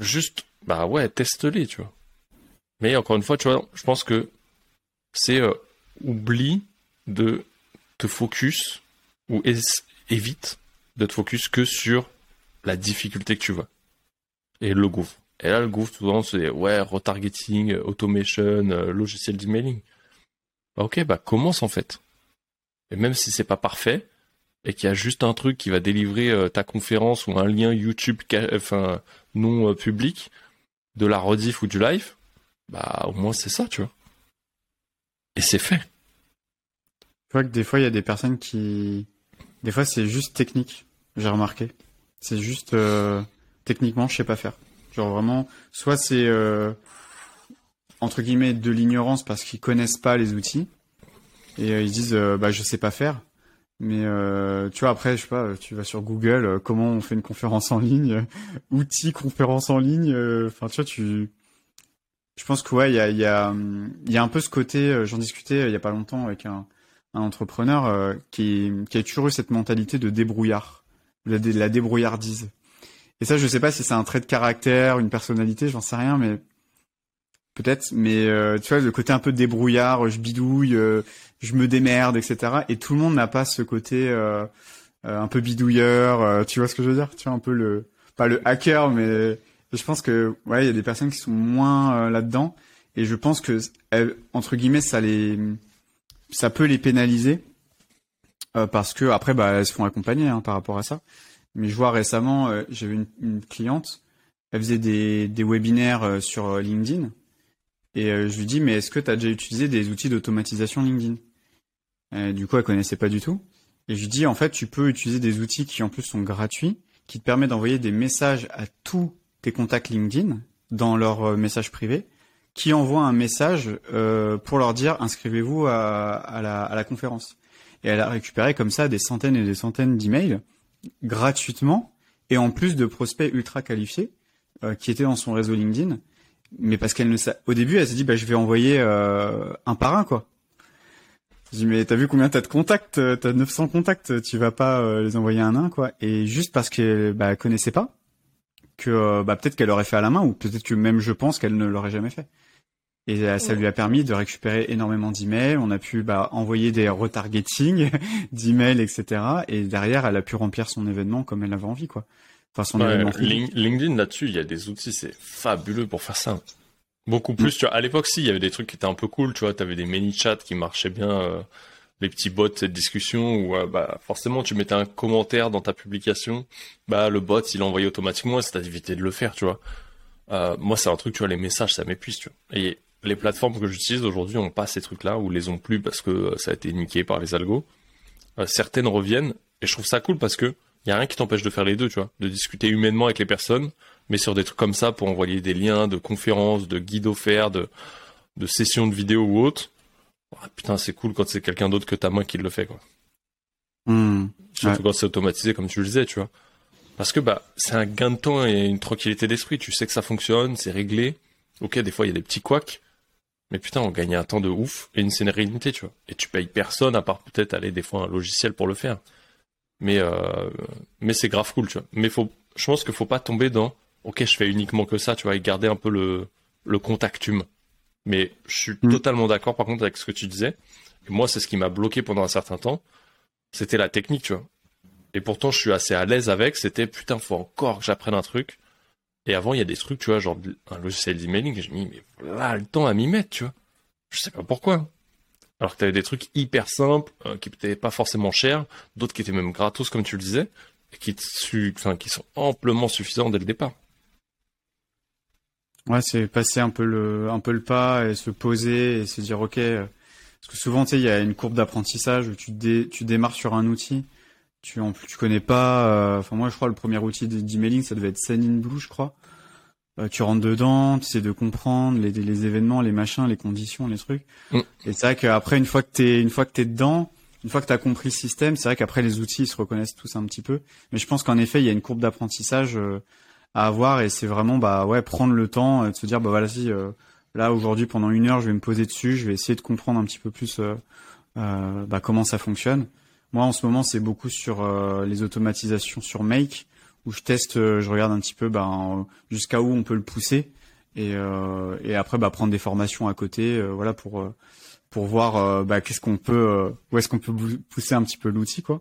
Juste, bah ouais, teste-les, tu vois. Mais encore une fois, tu vois, je pense que c'est euh, oublie de te focus ou évite de te focus que sur la difficulté que tu vois. Et le gouffre. Et là, le gouffre, souvent, c'est ouais, retargeting, automation, euh, logiciel d'emailing. Bah, ok, bah commence en fait. Et même si c'est pas parfait, et qu'il y a juste un truc qui va délivrer euh, ta conférence ou un lien YouTube enfin non euh, public de la rediff ou du live, bah au moins c'est ça, tu vois. Et c'est fait.
Je vois que des fois, il y a des personnes qui... Des fois, c'est juste technique, j'ai remarqué. C'est juste... Euh, techniquement, je sais pas faire. Genre vraiment, soit c'est... Entre guillemets, de l'ignorance parce qu'ils connaissent pas les outils. Et ils disent, bah, je sais pas faire. Mais tu vois, après, je sais pas, tu vas sur Google, comment on fait une conférence en ligne, outils conférence en ligne. Enfin, tu vois, tu... Je pense que ouais, il y a, y, a, y a un peu ce côté, j'en discutais il y a pas longtemps avec un un entrepreneur euh, qui, qui, a toujours eu cette mentalité de débrouillard, la, la débrouillardise. Et ça, je sais pas si c'est un trait de caractère, une personnalité, j'en sais rien, mais peut-être. Mais euh, tu vois, le côté un peu débrouillard, je bidouille, euh, je me démerde, etc. Et tout le monde n'a pas ce côté un peu bidouilleur. tu vois ce que je veux dire? Tu vois un peu le pas le hacker, mais je pense que ouais, il y a des personnes qui sont moins là-dedans. Et je pense que entre guillemets, ça les ça peut les pénaliser euh, parce que après bah elles se font accompagner hein, par rapport à ça. Mais je vois récemment, euh, j'avais une, cliente, elle faisait des, webinaires euh, sur LinkedIn et je lui dis mais est-ce que tu as déjà utilisé des outils d'automatisation LinkedIn? Du coup elle connaissait pas du tout et je lui dis en fait tu peux utiliser des outils qui en plus sont gratuits qui te permettent d'envoyer des messages à tous tes contacts LinkedIn dans leur message privé qui envoie un message euh, pour leur dire inscrivez-vous à, à, la, à, la, conférence. Et elle a récupéré comme ça des centaines et des centaines d'emails gratuitement et en plus de prospects ultra qualifiés euh, qui étaient dans son réseau LinkedIn. Mais parce qu'elle ne au début elle s'est dit bah je vais envoyer euh, un par un quoi. Je dis mais t'as vu combien t'as de contacts T'as 900 contacts, tu vas pas euh, les envoyer un à un quoi. Et juste parce qu'elle bah, connaissait pas, que euh, bah, peut-être qu'elle aurait fait à la main ou peut-être que même je pense qu'elle ne l'aurait jamais fait. Et euh, ça lui a permis de récupérer énormément d'emails. On a pu bah, envoyer des retargeting d'emails, etc. Et derrière, elle a pu remplir son événement comme elle avait envie, quoi.
Enfin, son événement LinkedIn là-dessus, il y a des outils, c'est fabuleux pour faire ça. Beaucoup plus. Tu vois, à l'époque, si, il y avait des trucs qui étaient un peu cool. Tu vois, t'avais des mini chats qui marchaient bien. Euh, les petits bots de discussion où euh, bah, forcément tu mettais un commentaire dans ta publication, bah le bot il envoyait automatiquement et ça de le faire, tu vois. Euh, moi c'est un truc, tu vois, les messages ça m'épuise, tu vois. Et les plateformes que j'utilise aujourd'hui ont pas ces trucs-là ou les ont plus parce que euh, ça a été niqué par les algos. certaines reviennent et je trouve ça cool parce que y a rien qui t'empêche de faire les deux, tu vois, de discuter humainement avec les personnes, mais sur des trucs comme ça pour envoyer des liens de conférences, de guides offerts, de, de sessions de vidéos ou autres ah, putain, c'est cool quand c'est quelqu'un d'autre que ta main qui le fait, quoi. Hmm. Surtout quand c'est automatisé, comme tu le disais, tu vois. Parce que bah c'est un gain de temps et une tranquillité d'esprit. Tu sais que ça fonctionne, c'est réglé. Ok, des fois il y a des petits couacs, mais putain, on gagne un temps de ouf et une sérénité, tu vois. Et tu payes personne à part peut-être aller des fois un logiciel pour le faire. Mais euh, mais c'est grave cool, tu vois. Mais faut, je pense qu'il faut pas tomber dans ok, je fais uniquement que ça, tu vois, et garder un peu le le contact humain. Mais je suis hmm. totalement d'accord par contre avec ce que tu disais. Et moi, c'est ce qui m'a bloqué pendant un certain temps. C'était la technique, tu vois. Et pourtant, je suis assez à l'aise avec. C'était putain, faut encore que j'apprenne un truc. Et avant, il y a des trucs, tu vois, genre un logiciel d'emailing. J'ai mis, mais là, le temps à m'y mettre, tu vois. Je sais pas pourquoi. Alors que t'avais des trucs hyper simples, euh, qui n'étaient pas forcément chers, d'autres qui étaient même gratos, comme tu le disais, et qui, sont amplement suffisants dès le départ.
Ouais, c'est passer un peu le, pas et se poser et se dire, ok, euh, parce que souvent, tu sais, il y a une courbe d'apprentissage où tu, tu démarres sur un outil tu en tu connais pas euh, enfin moi je crois le premier outil d'emailing ça devait être Sendinblue je crois euh, tu rentres dedans tu essaies de comprendre les, les événements les machins les conditions les trucs. Mm. et c'est vrai qu'après une fois que t'es une fois que t'es dedans une fois que t'as compris le système c'est vrai qu'après les outils ils se reconnaissent tous un petit peu. Mais je pense qu'en effet il y a une courbe d'apprentissage euh, à avoir et c'est vraiment bah ouais prendre le temps de se dire bah voilà si là aujourd'hui pendant une heure je vais me poser dessus je vais essayer de comprendre un petit peu plus bah, comment ça fonctionne. Moi, en ce moment, c'est beaucoup sur euh, les automatisations sur Make, où je teste, euh, je regarde un petit peu ben, jusqu'à où on peut le pousser, et, euh, et après bah, prendre des formations à côté, voilà pour pour voir bah, qu'est-ce qu'on peut, où est-ce qu'on peut pousser un petit peu l'outil, quoi.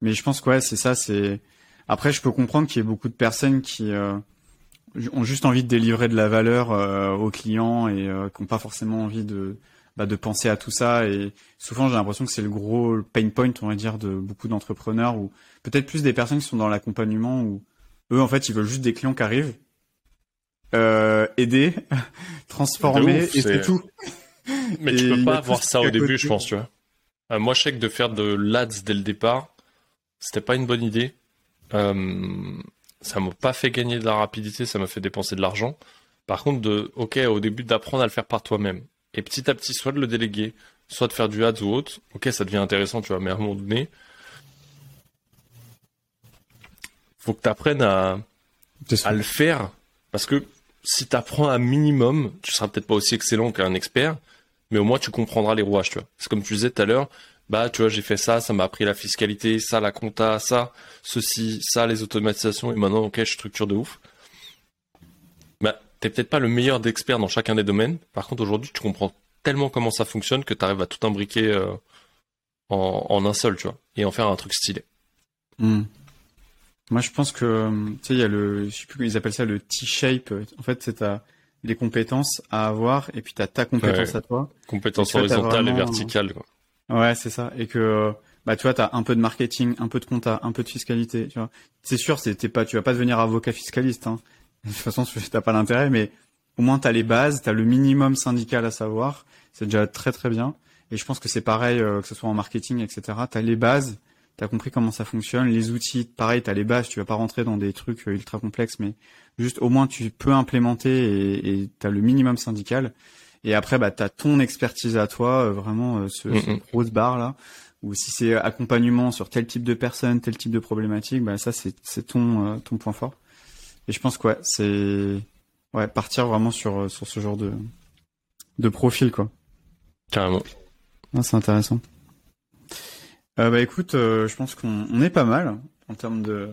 Mais je pense que ouais, c'est ça. C'est après, je peux comprendre qu'il y ait beaucoup de personnes qui ont juste envie de délivrer de la valeur aux clients et qui n'ont pas forcément envie de bah, de penser à tout ça. Et souvent, j'ai l'impression que c'est le gros pain point, on va dire, de beaucoup d'entrepreneurs ou peut-être plus des personnes qui sont dans l'accompagnement où eux, en fait, ils veulent juste des clients qui arrivent, euh, aider, transformer, et c'est tout.
Mais tu peux pas avoir ça au début, je pense, tu vois. Euh, moi, je sais que de faire de l'ads dès le départ, c'était pas une bonne idée. Euh, ça m'a pas fait gagner de la rapidité, ça m'a fait dépenser de l'argent. Par contre, de, ok, au début d'apprendre à le faire par toi-même et petit à petit, soit de le déléguer, soit de faire du ads ou autre. Ok, ça devient intéressant, tu vois, mais à un moment donné, faut que tu apprennes à, à le faire. Parce que si tu apprends un minimum, tu seras peut-être pas aussi excellent qu'un expert, mais au moins tu comprendras les rouages, tu vois. C'est comme tu disais tout à l'heure, bah tu vois, j'ai fait ça, ça m'a appris la fiscalité, ça la compta, ça, ceci, ça les automatisations, et maintenant ok, je structure de ouf t'es peut-être pas le meilleur d'expert dans chacun des domaines. Par contre, aujourd'hui, tu comprends tellement comment ça fonctionne que tu arrives à tout imbriquer euh, en, un seul, tu vois, et en faire un truc stylé.
Hmm. Moi, je pense que, tu sais, il y a le, je sais plus ils appellent ça, le T-shape. En fait, c'est ta, les compétences à avoir, et puis tu as ta compétence à toi.
Compétences horizontales et verticales, quoi.
Ouais, c'est ça. Et que, bah, tu vois, t'as un peu de marketing, un peu de compta, un peu de fiscalité, tu vois. C'est sûr, c'est, pas, tu vas pas devenir avocat fiscaliste, hein. De toute façon, t'as pas l'intérêt, mais au moins t'as les bases, t'as le minimum syndical à savoir. C'est déjà très très bien. Et je pense que c'est pareil, euh, que ce soit en marketing, etc. T'as les bases, t'as compris comment ça fonctionne, les outils, pareil, t'as les bases. Tu vas pas rentrer dans des trucs euh, ultra complexes, mais juste au moins tu peux implémenter et, t'as le minimum syndical. Et après, bah t'as ton expertise à toi, euh, vraiment ce, mm, barre là. Ou si c'est accompagnement sur tel type de personne, tel type de problématique, bah ça c'est ton ton point fort. Et je pense que ouais, c'est ouais, partir vraiment sur, sur ce genre de, de profil, quoi.
Carrément.
Ah, c'est intéressant. Euh, bah écoute, euh, je pense qu'on est pas mal en termes de,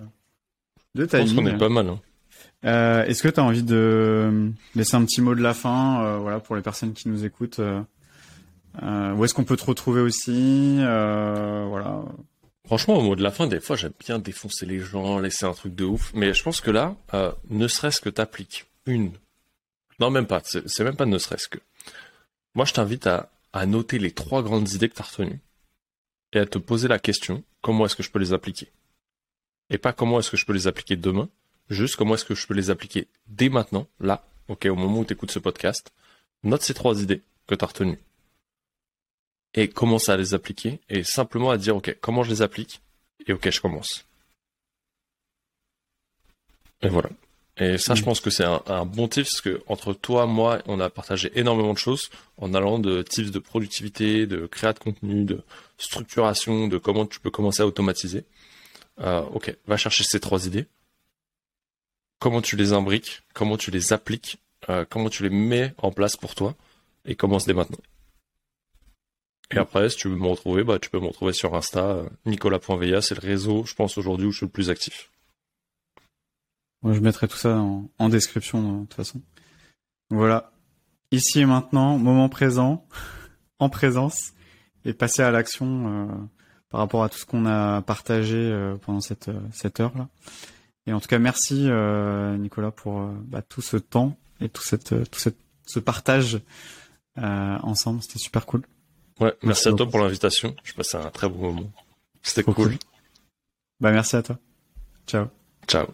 de timing. Je
pense qu'on est pas mal. Hein.
Euh, Est-ce que tu as envie de laisser un petit mot de la fin euh, voilà, pour les personnes qui nous écoutent euh, euh, Où est-ce qu'on peut te retrouver aussi voilà.
Franchement, au mot de la fin, des fois, j'aime bien défoncer les gens, laisser un truc de ouf. Mais je pense que là, euh, ne serait-ce que t'appliques une. Non, même pas. C'est même pas ne serait-ce que. Moi, je t'invite à, noter les trois grandes idées que tu as retenues et à te poser la question comment est-ce que je peux les appliquer? Et pas comment est-ce que je peux les appliquer demain, juste comment est-ce que je peux les appliquer dès maintenant, là, ok, au moment où tu écoutes ce podcast. Note ces trois idées que tu as retenues et commencer à les appliquer et simplement à dire ok comment je les applique et ok je commence. Et voilà. Et ça, je mm. pense que c'est un, bon tip parce que entre toi, moi, on a partagé énormément de choses en allant de tips de productivité, de création de contenu, de structuration, de comment tu peux commencer à automatiser. Euh, ok, va chercher ces trois idées. Comment tu les imbriques, comment tu les appliques, euh, comment tu les mets en place pour toi et commence dès maintenant. Et après, si tu veux me retrouver, bah, tu peux me retrouver sur Insta, euh, nicolas.veilla, c'est le réseau, je pense, aujourd'hui où je suis le plus actif.
je mettrai tout ça en, description, de toute façon. Voilà. Ici et maintenant, moment présent, en présence, et passer à l'action euh, par rapport à tout ce qu'on a partagé euh, pendant cette, cette heure-là. Et en tout cas, merci Nicolas pour bah, tout ce temps et tout, cette, tout cette, ce partage ensemble. C'était super cool.
Ouais, merci, à toi pour l'invitation. Je passé un très bon moment. C'était cool.
Bah merci à toi. Ciao.
Ciao.